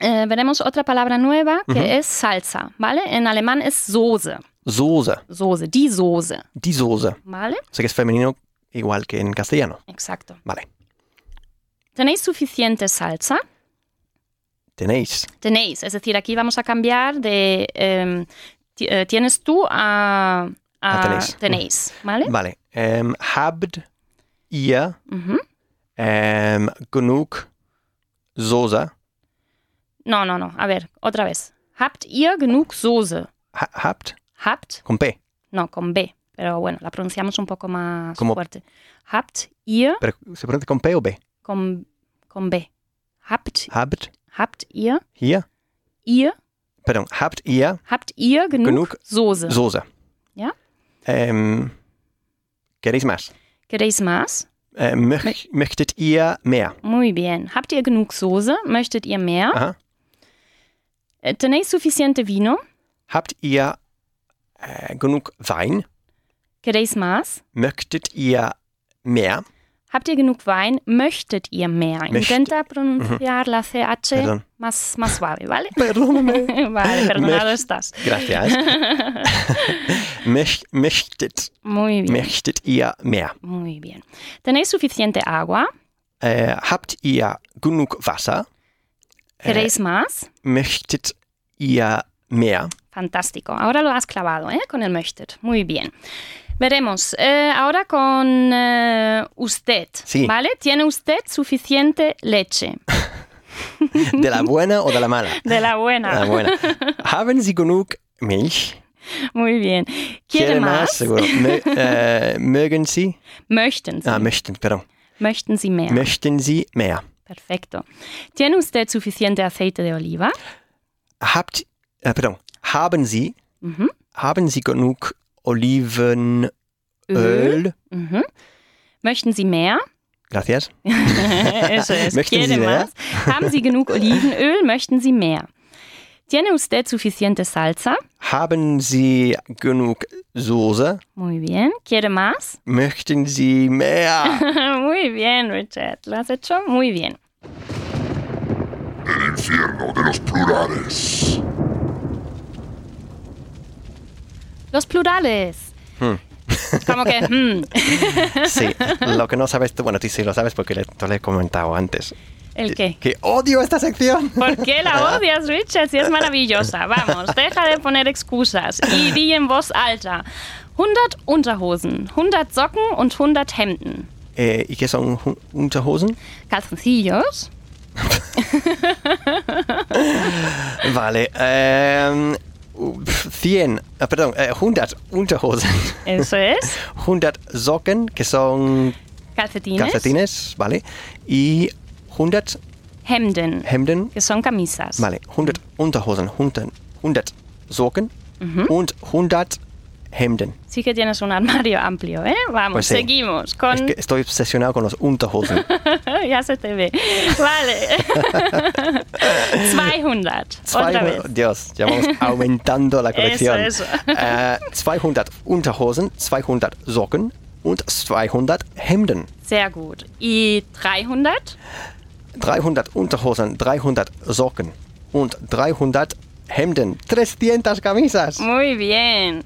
eh, veremos otra palabra nueva que Ujú. es salsa, ¿vale? En alemán es Soße. Soße. Soße, die Soße, Die Soße. ¿vale? O sea que es femenino igual que en castellano. Exacto. Vale. ¿Tenéis suficiente salsa? Tenéis. Tenéis, es decir, aquí vamos a cambiar de em, eh, tienes tú a, a A tenéis. tenéis, ¿vale? Vale. Ähm, habt ihr ähm, genug Soße? No, no, no. A ver, otra vez. Habt ihr genug Soße? Ha habt? Habt, Con P. no, con B, pero bueno, la pronunciamos un poco más Como- fuerte. Habt ihr Pero ¿se pronuncia con P o B? con, con B. Habt, Habt habt ihr, hier? ihr, Perdón, habt ihr habt ihr genug, Genug Soße? Soße? Ja. Ähm, ¿Queréis más? ¿Queréis más? Äh, möch möchtet ihr mehr? Muy bien. Habt ihr genug Soße? Möchtet ihr mehr? Aha. Eh, ¿Tenéis suficiente vino? Habt ihr äh, genug Wein? ¿Queréis más? Möchtet ihr mehr? ¿Habt ihr genug Wein? ¿Möchtet ihr mehr? Möchte- Intenta pronunciar la CH Perdón. más, más suave, ¿vale? Perdóname. vale, perdonado Möcht- estás. Gracias. Möch möchtet, Muy bien. möchtet ihr mehr? Muy bien. ¿Tenéis suficiente agua? Äh, habt ihr genug Wasser? ¿Queréis más? Möchtet ihr mehr? Fantástico. Ahora lo has clavado, ¿eh? Con el möchtet. Muy bien. Veremos. eh, ahora con eh, usted. Sí. ¿Vale? ¿Tiene usted suficiente leche? ¿De la buena o de la mala? De la buena. La buena. Haben Sie genug Milch? Muy bien. ¿Quiere, más? Seguro. Mö äh, mögen Sie? Möchten Sie. Ah, möchten, perdón. Möchten Sie mehr? Möchten Sie mehr? Perfecto. ¿Tiene usted suficiente aceite de oliva? Habt, äh, pardon. Haben Sie, Ujú. haben Sie genug Olivenöl? Öl. Ujú. Möchten Sie mehr? Gracias. Eso es. Möchten ¿Quiere Sie mehr? más? Haben Sie genug Olivenöl? Möchten Sie mehr? ¿Tiene usted suficiente salsa? Haben Sie genug Soße? Muy bien. ¿Quiere más? Möchten Sie mehr? muy bien, Richard. Lo has hecho muy bien. El infierno de los plurales. Los plurales. Como que, hmm, Sí, lo que no sabes tú, bueno, tú sí lo sabes porque le- te lo he comentado antes. ¿el qué? Que odio esta sección. ¿Por qué la odias, Richard? Si es maravillosa. Vamos, deja de poner excusas y di en voz alta. 100 Unterhosen, 100 Socken und 100 Hemden. Eh, ¿Y qué son Unterhosen? Calzoncillos, Vale. Ähm, 100, ah, perdón, eh, 100 Unterhosen. eso es. 100 Socken, que son Calcetines. calcetines, ¿vale? Y 100 Hemden, Hemden, que son camisas. vale. 100 Unterhosen, 100, 100 Socken und 100 Hemden. Sí que tienes un armario amplio, ¿eh? Vamos, Pues sí. seguimos con... Es que estoy obsesionado con los Unterhosen. ya se te ve. Vale. 200. Otra vez. 200, Dios, ya vamos aumentando la colección. Eso, eso. Äh, 200 Unterhosen, 200 Socken und 200 Hemden. Sehr gut. Y 300. 300 Unterhosen, 300 Socken und 300 Hemden. 300 camisas. Muy bien.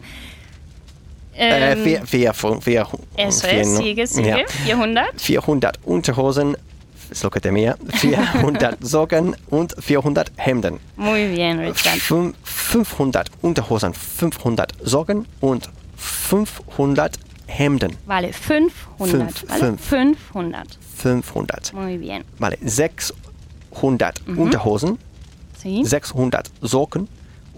Äh, Em, vier, vier, vier, vier, eso vier, es, sigue, sigue. Ja. 400. 400 Unterhosen, ist lo que temía, 400 Socken und 400 Hemden. Muy bien, Richard. Fün- 500 Unterhosen, 500 Socken und 500 Hemden. Vale, 500. Fünf, ¿vale? fünf. 500. 500. Muy bien. Vale, 600 Unterhosen, Sí, 600 Socken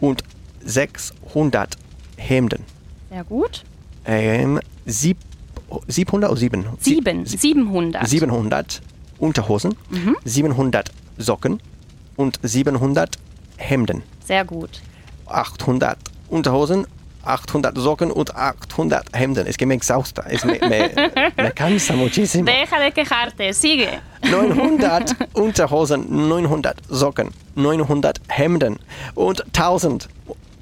und 600 Hemden. sehr gut. Ähm, sieb, 700 oder 7? Sieben. 700. 700 Unterhosen, 700 Socken und 700 Hemden. Sehr gut. 800 Unterhosen, 800 Socken und 800 Hemden. Es que me exhausta, es me, me, me cansa muchísimo. Deja de quejarte, sigue. 900 Unterhosen, 900 Socken, 900 Hemden und 1000,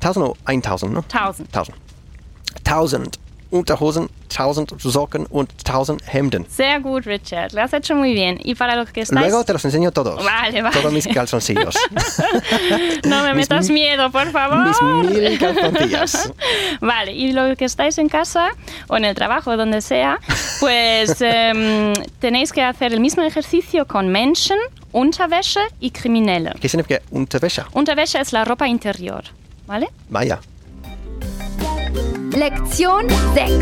1000 oder 1000, ne? 1000. 1000. 1000 Unterhosen, 1000 Socken und 1000 Hemden. Sehr gut, Richard. Lo has hecho muy bien. Y para los que estáis... Luego te los enseño todos. Vale, vale. Todos mis calzoncillos. No me mis metas mi- miedo, por favor. mis mil calzoncillas. Vale, y los que estáis en casa o en el trabajo, donde sea, pues em, tenéis que hacer el mismo ejercicio con Menschen, Unterwäsche y Kriminelle. ¿Qué significa Unterwäsche? Unterwäsche es la ropa interior, ¿vale? Vaya. Lektion 6.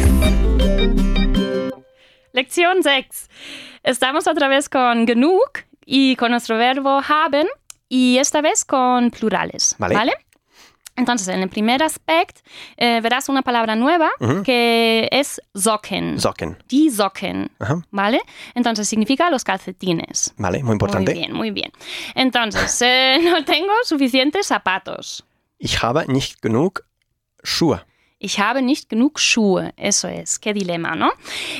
Lección 6. Estamos otra vez con genug y con nuestro verbo haben y esta vez con plurales, Vale. ¿vale? Entonces, en el primer aspecto eh, verás una palabra nueva que es Socken. Socken. Die Socken, Ajá. ¿vale? Entonces significa los calcetines. Vale, muy importante. Muy bien, muy bien. Entonces, eh, no tengo suficientes zapatos. Ich habe nicht genug Schuhe. Ich habe nicht genug Schuhe. Eso es, qué dilema, ¿no?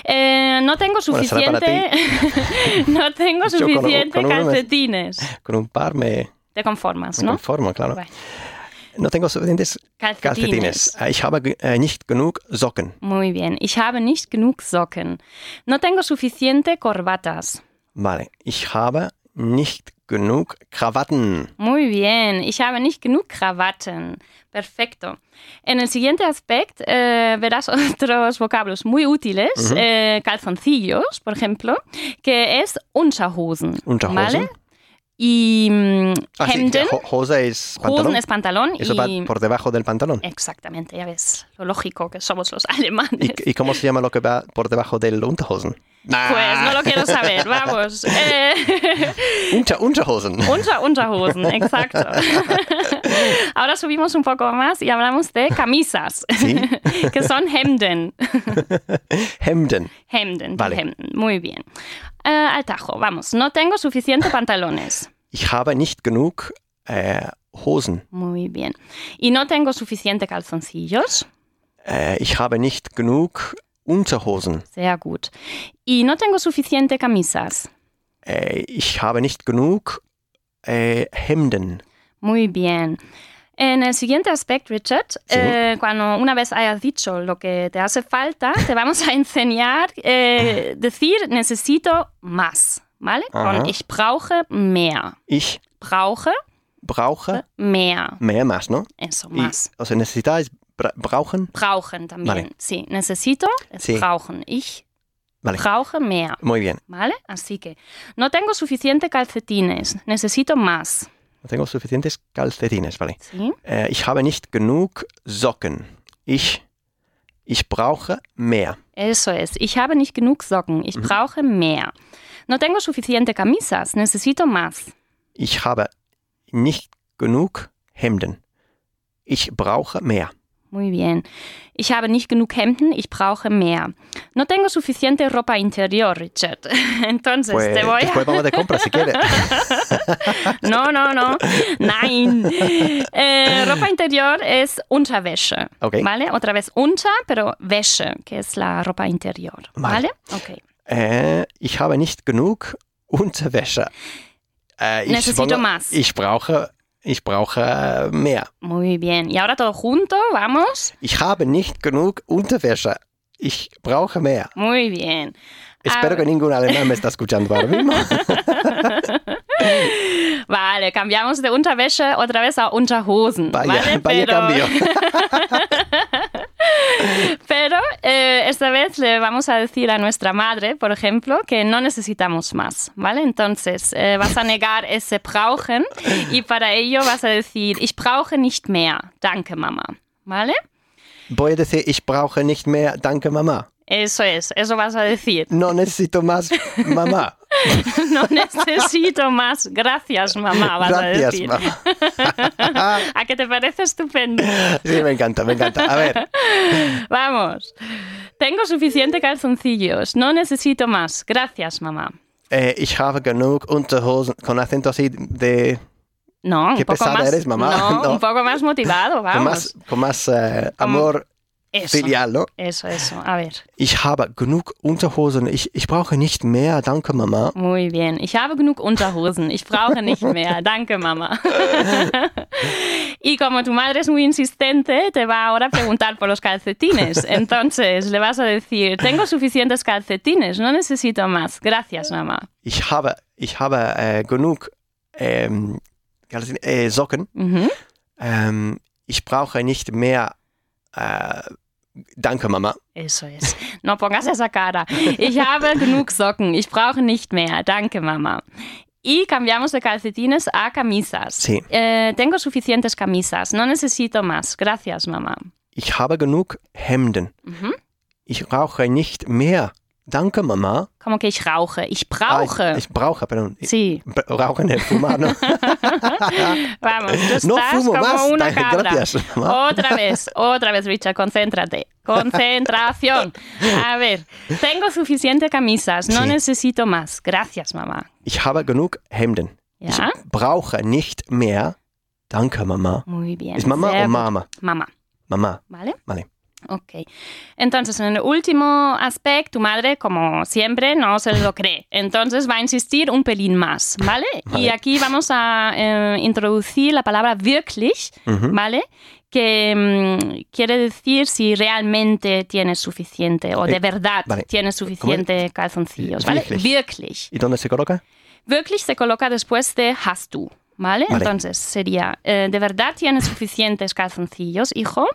Eh, no tengo Bueno, suficiente. no tengo con- suficiente con me- calcetines. Con un par me, Te conformas, me ¿no? conformo, claro. Bueno, No tengo suficientes Calcetines. Calcetines. Äh, Ich habe äh, nicht genug Socken. Muy bien. Ich habe nicht genug Socken. No tengo suficiente corbatas. Vale. Ich habe nicht genug Krawatten. Muy bien, ich habe nicht genug Krawatten. Perfecto. En el siguiente aspecto eh, verás otros vocablos muy útiles, eh, calzoncillos, por ejemplo, que es Unterhosen. Unterhosen. ¿Vale? Y mm, Ah, sí, Hemden, Hose es pantalón. Hosen es pantalón Eso va y... por debajo del pantalón. Exactamente, ya ves, lo lógico que somos los alemanes. ¿Y, y cómo se llama lo que va por debajo del Unterhosen? Pues no lo quiero saber, vamos. Eh, Unter, Unterhosen. Unter Unterhosen, exacto. Ahora subimos un poco más y hablamos de camisas, Sí. que son Hemden. Hemden. Hemden, Vale. Hemden. Muy bien. Eh, al tajo, vamos. No tengo suficiente pantalones. Ich habe nicht genug äh, Hosen. Muy bien. Y no tengo suficiente calzoncillos. Äh, ich habe nicht genug Unterhosen. Sehr gut. Y no tengo suficiente camisas. Äh, ich habe nicht genug äh, Hemden. Muy bien. En el siguiente aspecto, Richard, Sí. eh, cuando una vez hayas dicho lo que te hace falta, te vamos a enseñar eh, decir necesito más, ¿vale? Ajá. Con ich brauche mehr. Ich Brauche brauche mehr. mehr más, ¿no? Eso, Y, más. o sea, necesitáis bra- brauchen. Brauchen también. Vale. Sí, necesito es Sí. brauchen. Ich Vale. brauche mehr. Muy bien. ¿Vale? Así que no tengo suficiente calcetines, necesito más. Tengo suficientes calcetines, vale. ¿Sí? Äh, ich habe nicht genug Socken. Ich, ich brauche mehr. Eso es. Ich habe nicht genug Socken, ich brauche mehr. No tengo suficiente camisas, necesito más. Ich habe nicht genug Hemden. Ich brauche mehr. Muy bien. Ich habe nicht genug Hemden, ich brauche mehr. No tengo suficiente ropa interior, Richard. Entonces Pues te voy a... después vamos de compra si quieres. No, no, no. Nein. Eh, ropa interior es Unterwäsche. Ok. ¿Vale? Otra vez unter, pero Wäsche, que es la ropa interior. Vale. ¿Vale? Ok. Äh, ich habe nicht genug Unterwäsche. Äh, ich Necesito más. Ich brauche, ich brauche äh, mehr. Muy bien. Y ahora todo junto, vamos. Ich habe nicht genug Unterwäsche. Ich brauche mehr. Muy bien. Espero Ah. que ningún alemán me está escuchando ahora mismo. Vale, cambiamos de Unterwäsche otra vez a Unterhosen. Vaya, ¿vale? vaya pero, cambio. pero eh, esta vez le vamos a decir a nuestra madre, por ejemplo, que no necesitamos más, ¿vale? Entonces eh, vas a negar ese brauchen y para ello vas a decir, ich brauche nicht mehr, danke Mama, ¿vale? Voy a decir, ich brauche nicht mehr, danke Mama. Eso es, eso vas a decir. No necesito más, mamá. No necesito más, gracias mamá, vas a Gracias, decir. mamá. ¿A qué te parece estupendo? Sí, me encanta, me encanta. A ver, Vamos. Tengo suficiente calzoncillos. No necesito más. Gracias, mamá. eh, ich habe genug Unterhosen con acento así de... No, un Qué poco pesada más. eres, mamá. No, No. un poco más motivado, Con vamos. más, con más eh, amor Eso, filial, ¿no? eso, eso. A ver. Ich habe genug Unterhosen. Ich, ich brauche nicht mehr, danke Mama. Muy bien. Ich habe genug Unterhosen. Ich brauche nicht mehr. Danke, mamá. y como tu madre es muy insistente, te va ahora a preguntar por los calcetines. Entonces le vas a decir, tengo suficientes calcetines, no necesito más. Gracias, mamá. Ich habe, ich habe äh, genug ähm, äh, Socken. Ujú. Ähm, ich brauche nicht mehr, äh, danke Mama. Eso es. No pongas esa cara. Ich habe genug Socken. Ich brauche nicht mehr. Danke, Mama. Y cambiamos de calcetines a camisas. Sí. Eh, tengo suficientes camisas. No necesito más. Gracias, mamá. Ich habe genug Hemden. Mhm. Ich brauche nicht mehr, danke Mama. Como que ich rauche. Ich Ah, brauche. ich, ich brauche, perdón. Ich Sí, brauche nicht fumar, ¿no? vamos. Tú No estás fumo como más. una cabra. gracias, mamá. Otra vez, otra vez, Richard, concéntrate. Concentración. A ver, tengo suficientes camisas. No Sí. necesito más. Gracias, mamá. Ich habe genug Hemden. ¿Ya? Ich brauche nicht mehr, danke Mama. Muy bien. ¿Es mamá sehr o. Mama? Mamá. Mamá. ¿Vale? Vale. Ok. Entonces, en el último aspecto, tu madre, como siempre, no se lo cree. Entonces va a insistir un pelín más, ¿vale? Y aquí vamos a eh, introducir la palabra wirklich. ¿vale? Que mm, quiere decir si realmente tienes suficiente o de Eh, verdad vale. tienes suficiente calzoncillos, ¿vale? Wirklich. Wirklich. ¿Y dónde se coloca? Wirklich se coloca después de hast du, ¿vale? Vale. Entonces sería, eh, ¿de verdad tienes suficientes calzoncillos, hijo?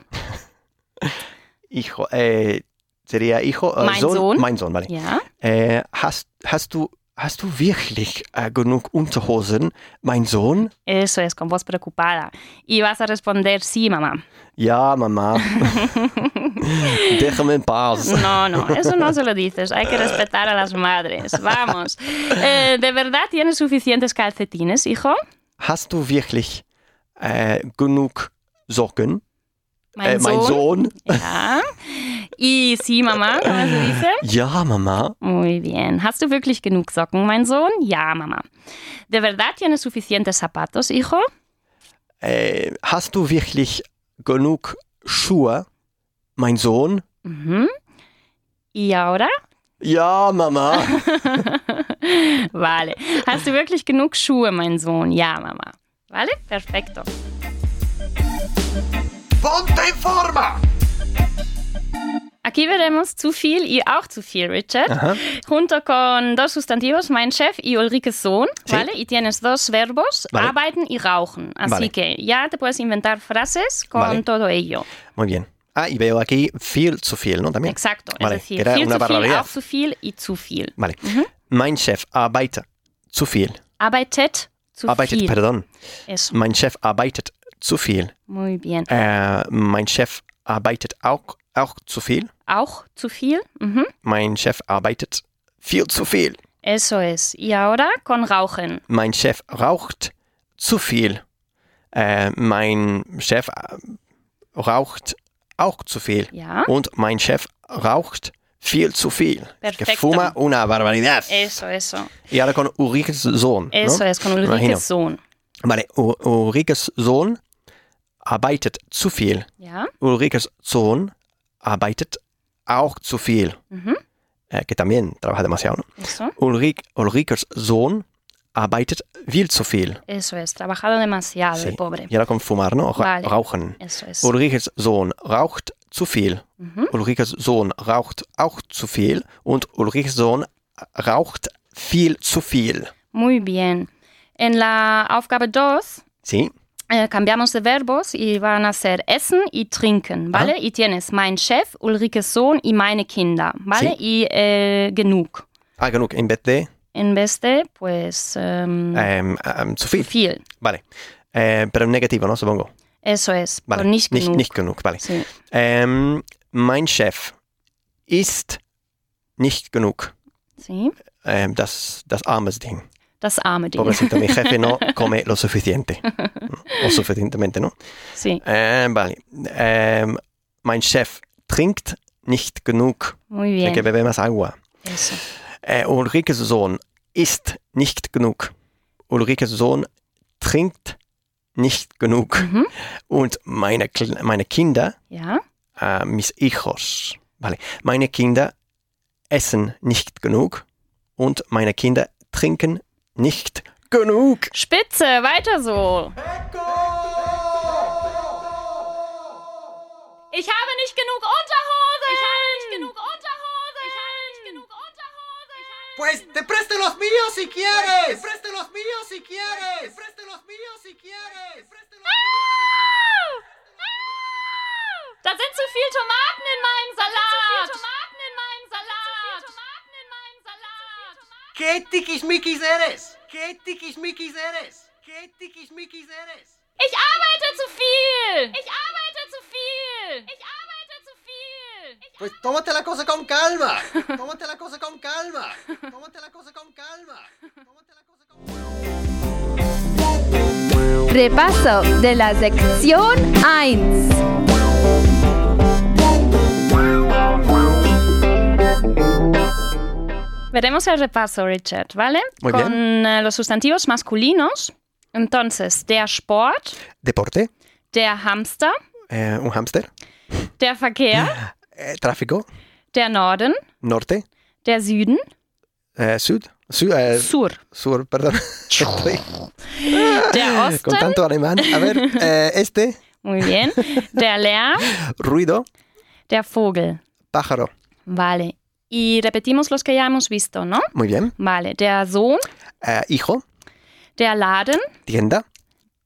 Hijo, äh, sería hijo, äh, Mein Sohn. Mein Sohn, vale. Ja. Äh, hast, hast, du, hast du wirklich äh, genug Unterhosen, mein Sohn? Eso es, con voz preocupada. Y vas a responder, sí, mamá. Ja, Mama. Déjame en paz. No, no, eso no se lo dices. Hay que respetar a las madres. Vamos. Eh, ¿De verdad tienes suficientes calcetines, hijo? Hast du wirklich äh, genug Socken? Mein äh, mein Sohn? Ja. Y sí, mamá, ¿cómo se dice? Ja, Mama. Muy bien. ¿Hast du wirklich genug Socken, mein Sohn? Ja, mamá. ¿De verdad tienes suficientes zapatos, hijo? Äh, hast du wirklich genug Schuhe, mein Sohn? Ujú. ¿Y ahora? Ja, Mama. Vale. ¿Hast du wirklich genug Schuhe, mein Sohn? Ja, Mama. ¿Vale? Perfecto. ¡Ponte en forma! Aquí veremos zu viel y auch zu viel, Richard. Ajá. Junto con dos sustantivos, mein Chef y Ulrikes Sohn, Sí. ¿vale? Y tienes dos verbos, Vale. arbeiten y rauchen. Así Vale. que ya te puedes inventar frases con Vale. todo ello. Muy bien. Ah, y veo aquí viel zu viel, ¿no? También. Exacto. Vale, es decir, que era viel una zu viel, auch zu viel y zu viel. Vale. Mein Chef arbeitet zu viel. Arbeitet zu arbeitet, viel. perdón. Eso. Mein Chef arbeitet zu viel. Muy bien. Äh, mein Chef arbeitet auch, auch zu viel. Auch zu viel. Mhm. Mein Chef arbeitet viel zu viel. Eso es. Y ahora con rauchen. Mein Chef raucht zu viel. Äh, mein Chef äh, raucht auch zu viel. Ja. Und mein Chef raucht viel zu viel. Es que Perfecto. fuma una barbaridad. Eso, eso. Y ahora con Ulrikes Sohn. Eso ¿no? es, con. Ulrikes Sohn. Vale, U- Ulrikes Sohn arbeitet zu viel. Ja. Ulrikes Sohn arbeitet auch zu viel. Mhm. Eh, que también trabaja demasiado, ¿no? Eso. Ulrik, Ulrikes Sohn arbeitet viel zu viel. Eso es. Trabajado demasiado, Sí. el pobre. Y ahora con fumar, ¿no? Ra- Vale. Rauchen. Eso es. Ulrikes Sohn raucht zu viel. Mhm. Ulrikes Sohn raucht auch zu viel. Und Ulrikes Sohn raucht viel zu viel. Muy bien. En la Aufgabe 2 Sí, eh, cambiamos de verbos y van a ser essen y trinken, ¿vale? Y tienes mein Chef, Ulrikes Sohn y meine Kinder, ¿vale? Y eh, genug. ah, genug. En vez de En vez de, pues, em, ähm, ähm, zu viel. viel. Vale. Eh, pero en negativo, ¿no? Supongo. Eso es. Vale. Por nicht nicht, genug. nicht genug. Vale. Sí. Mein Chef ist nicht genug. sí. Das, das armes Ding. Das arme Ding. Pobrecito, mi jefe no come lo suficiente. O suficientemente, ¿no? Sí. Ähm, vale. Ähm, mein Chef trinkt nicht genug. Muy Hay que bien. beber más agua. Eso. Äh, Ulrikes Sohn isst nicht genug. Ulrikes Sohn trinkt nicht genug. Mhm. Und meine, meine Kinder, Ja. äh, mis hijos, vale, meine Kinder essen nicht genug und meine Kinder trinken nicht genug. Spitze, weiter so. Ich habe nicht genug Unterhose. Ich habe nicht genug Unterhose. Ich habe nicht genug Unterhose. Pues te presto los míos si quieres. Te presto los míos si quieres. Te presto los míos si quieres. Au! Au! Da sind zu viel Tomaten in meinem Salat. Zu viel Tomaten in meinem Salat. ¿Qué tiquismiquis eres? ¿Qué tiquismiquis eres? ¿Qué tiquismiquis eres? Ich arbeite zu viel. Ich arbeite zu viel. Ich arbeite zu viel. Ich Pues tómate la cosa con calma. Tómate la cosa con calma. Tómate la cosa con calma. Tómate la cosa con calma. Repaso de la sección 1. Veremos el repaso, Richard, ¿vale? Muy Con eh, los sustantivos masculinos. Entonces, der Sport, Deporte, der Hamster, eh, un hámster, der Verkehr, eh, tráfico, der Norden, norte, der Süden, eh, sud, su- eh, Sur, sur, perdón. Der con Osten, tanto alemán. A ver, eh, este, muy bien, der Lärm, ruido, der Vogel. pájaro. Vale. Y repetimos los que ya hemos visto, ¿no? Muy bien. Vale, der Sohn, Eh, hijo, der Laden, tienda,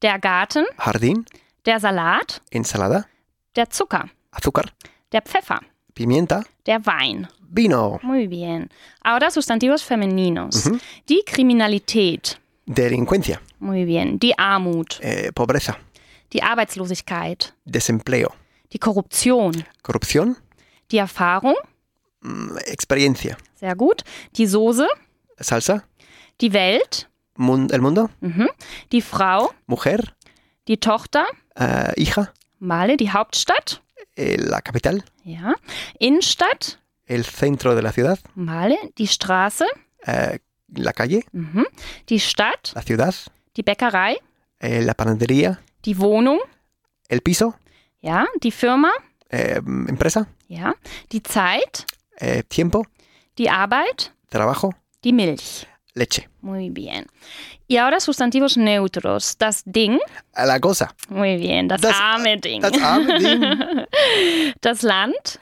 der Garten, jardín, der Salat, ensalada, der Zucker, azúcar, der Pfeffer, pimienta, der Wein. vino, Muy bien. Ahora sustantivos femeninos. Die Kriminalität. delincuencia, Muy bien. Die Armut. eh, pobreza, Die Arbeitslosigkeit. desempleo, Die Korruption. corrupción, Die Erfahrung. Mm, experiencia, Sehr gut. Die Soße. salsa, Die Welt. mun- el mundo, Mhm. Die Frau. mujer, Die Tochter. eh, hija, Vale. Die Hauptstadt. eh, la capital, Ja. Innenstadt. el centro de la ciudad, Vale. Die Straße. eh, la calle, Mhm. Die Stadt. la ciudad, Die Bäckerei. eh, la panadería, Die Wohnung. el piso, Ja. Die Firma. eh, empresa, Ja. Die Zeit. Eh, tiempo, Die Arbeit. trabajo, Die Milch. Leche. Muy bien. Y ahora sustantivos neutros. Das Ding. La cosa. Muy bien. Das, Das- arme Ding. Das arme Ding. Das Land.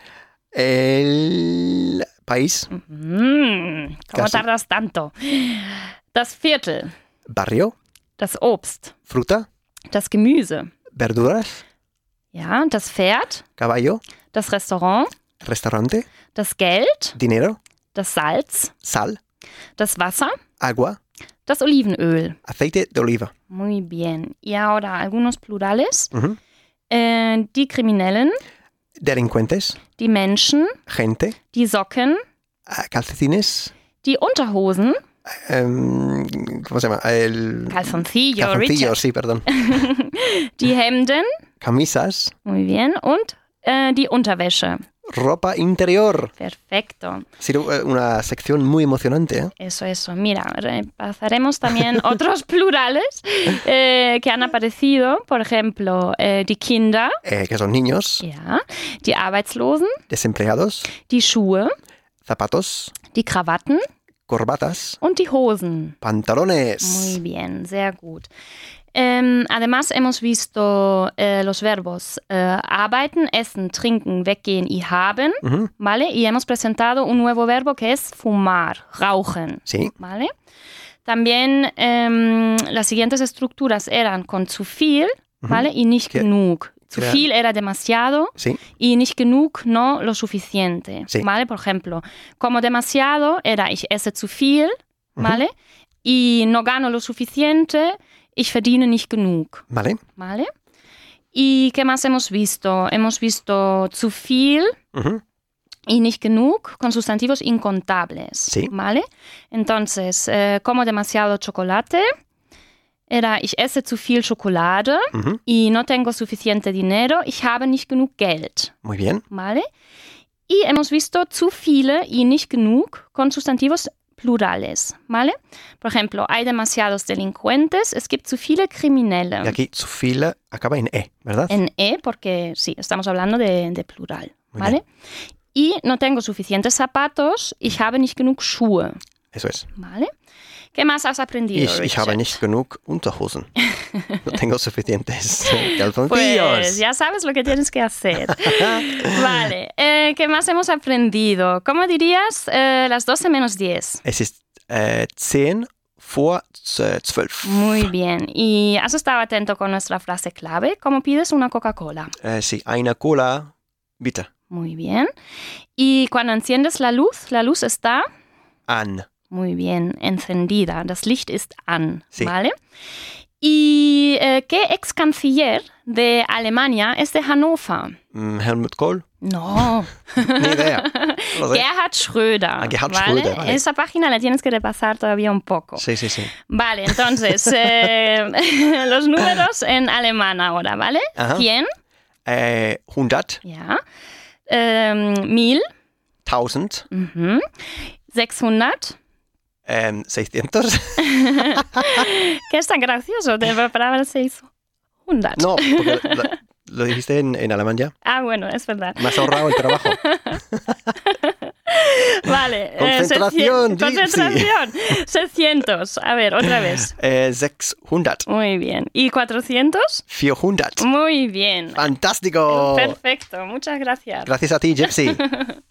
El país. Mm, ¿Cómo tardas tanto? Das Viertel. Barrio. Das Obst. Fruta. Das Gemüse. Verduras. Ja, das Pferd. Caballo. Das Restaurant. Restaurante. Das Geld. Dinero. Das Salz. Sal. Das Wasser. Agua. Das Olivenöl. Aceite de oliva. Muy bien. Y ahora algunos plurales. Ujú. Äh, die Kriminellen. Delincuentes. Die Menschen. Gente. Die Socken. ah, Calcetines. Die Unterhosen. ¿Cómo se llama? El Calzoncillo. calzoncillo, sí, perdón. Die Hemden. Camisas. Muy bien. Und äh, die Unterwäsche. Ropa interior. Perfecto. Ha sido eh, una sección muy emocionante. ¿eh? Eso, eso. Mira, repasaremos también otros plurales eh, que han aparecido. Por ejemplo, eh, die Kinder, que son niños, ja, die Arbeitslosen, desempleados, die Schuhe, zapatos, die Krawatten corbatas, und die Hosen. pantalones. Muy bien, sehr gut. Ähm, además hemos visto eh, los verbos eh, arbeiten, essen, trinken, weggehen y haben, Ujú, ¿vale? Y hemos presentado un nuevo verbo que es fumar, rauchen. Sí, ¿vale? También em, las siguientes estructuras eran con zu viel, ¿vale? Y nicht Que- genug. Zu viel era demasiado sí, y nicht genug no lo suficiente, Sí. ¿vale? Por ejemplo, como demasiado era ich esse zu viel, ¿vale? Y no gano lo suficiente, ich verdiene nicht genug, vale. ¿vale? ¿Y qué más hemos visto? Hemos visto zu viel, Ujú, y nicht genug con sustantivos incontables. Sí. ¿Vale? Entonces, eh, como demasiado chocolate, era ich esse zu viel Schokolade ujú, y no tengo suficiente dinero, ich habe nicht genug Geld. Muy bien. ¿Vale? Y hemos visto zu viele y nicht genug con sustantivos plurales. ¿Vale? Por ejemplo, hay demasiados delincuentes, es gibt zu viele Kriminelle. Y aquí su fila acaba en E, ¿verdad? En E, porque sí, estamos hablando de, de plural, Muy ¿vale? Y no tengo suficientes zapatos, ich habe nicht genug Schuhe, Eso es. ¿vale? ¿Qué más has aprendido? Ich, ich habe nicht genug Unterhosen. No tengo suficientes eh, calzoncillos. Pues ya sabes lo que tienes que hacer. vale, eh, ¿qué más hemos aprendido? ¿Cómo dirías eh, las 12 menos 10? Es ist äh, 10 vor äh, 12. Muy bien. ¿Y has estado atento con nuestra frase clave? ¿Cómo pides una Coca-Cola? Äh, sí, eine Cola, bitte. Muy bien. ¿Y cuando enciendes la luz, la luz está An. Muy bien, encendida. Das Licht ist an, Sí. ¿vale? ¿Y eh, qué ex canciller de Alemania es de Hannover? Mm, Helmut Kohl? No, Ni idea. No. Gerhard Schröder. Ah, Gerhard ¿vale? Schröder, vale. Esa página la tienes que repasar todavía un poco. Sí, sí, sí. Vale, entonces, eh, los números en alemán ahora, ¿vale? Ajá. 100, Äh, 100, ja. Ähm, 1000, 1000, mhm. 600. Ähm, 600. ¿Qué es tan gracioso de la palabra 600? No, porque lo, lo dijiste en, en alemán ya. Ah, bueno, es verdad. Me has ahorrado el trabajo. Vale. eh, Concentración, 600. di- Concentración. 600. A ver, otra vez. Äh, 600, Muy bien. ¿Y 400? 400. Muy bien. Fantástico. Perfecto. Muchas gracias. Gracias a ti, Gypsy.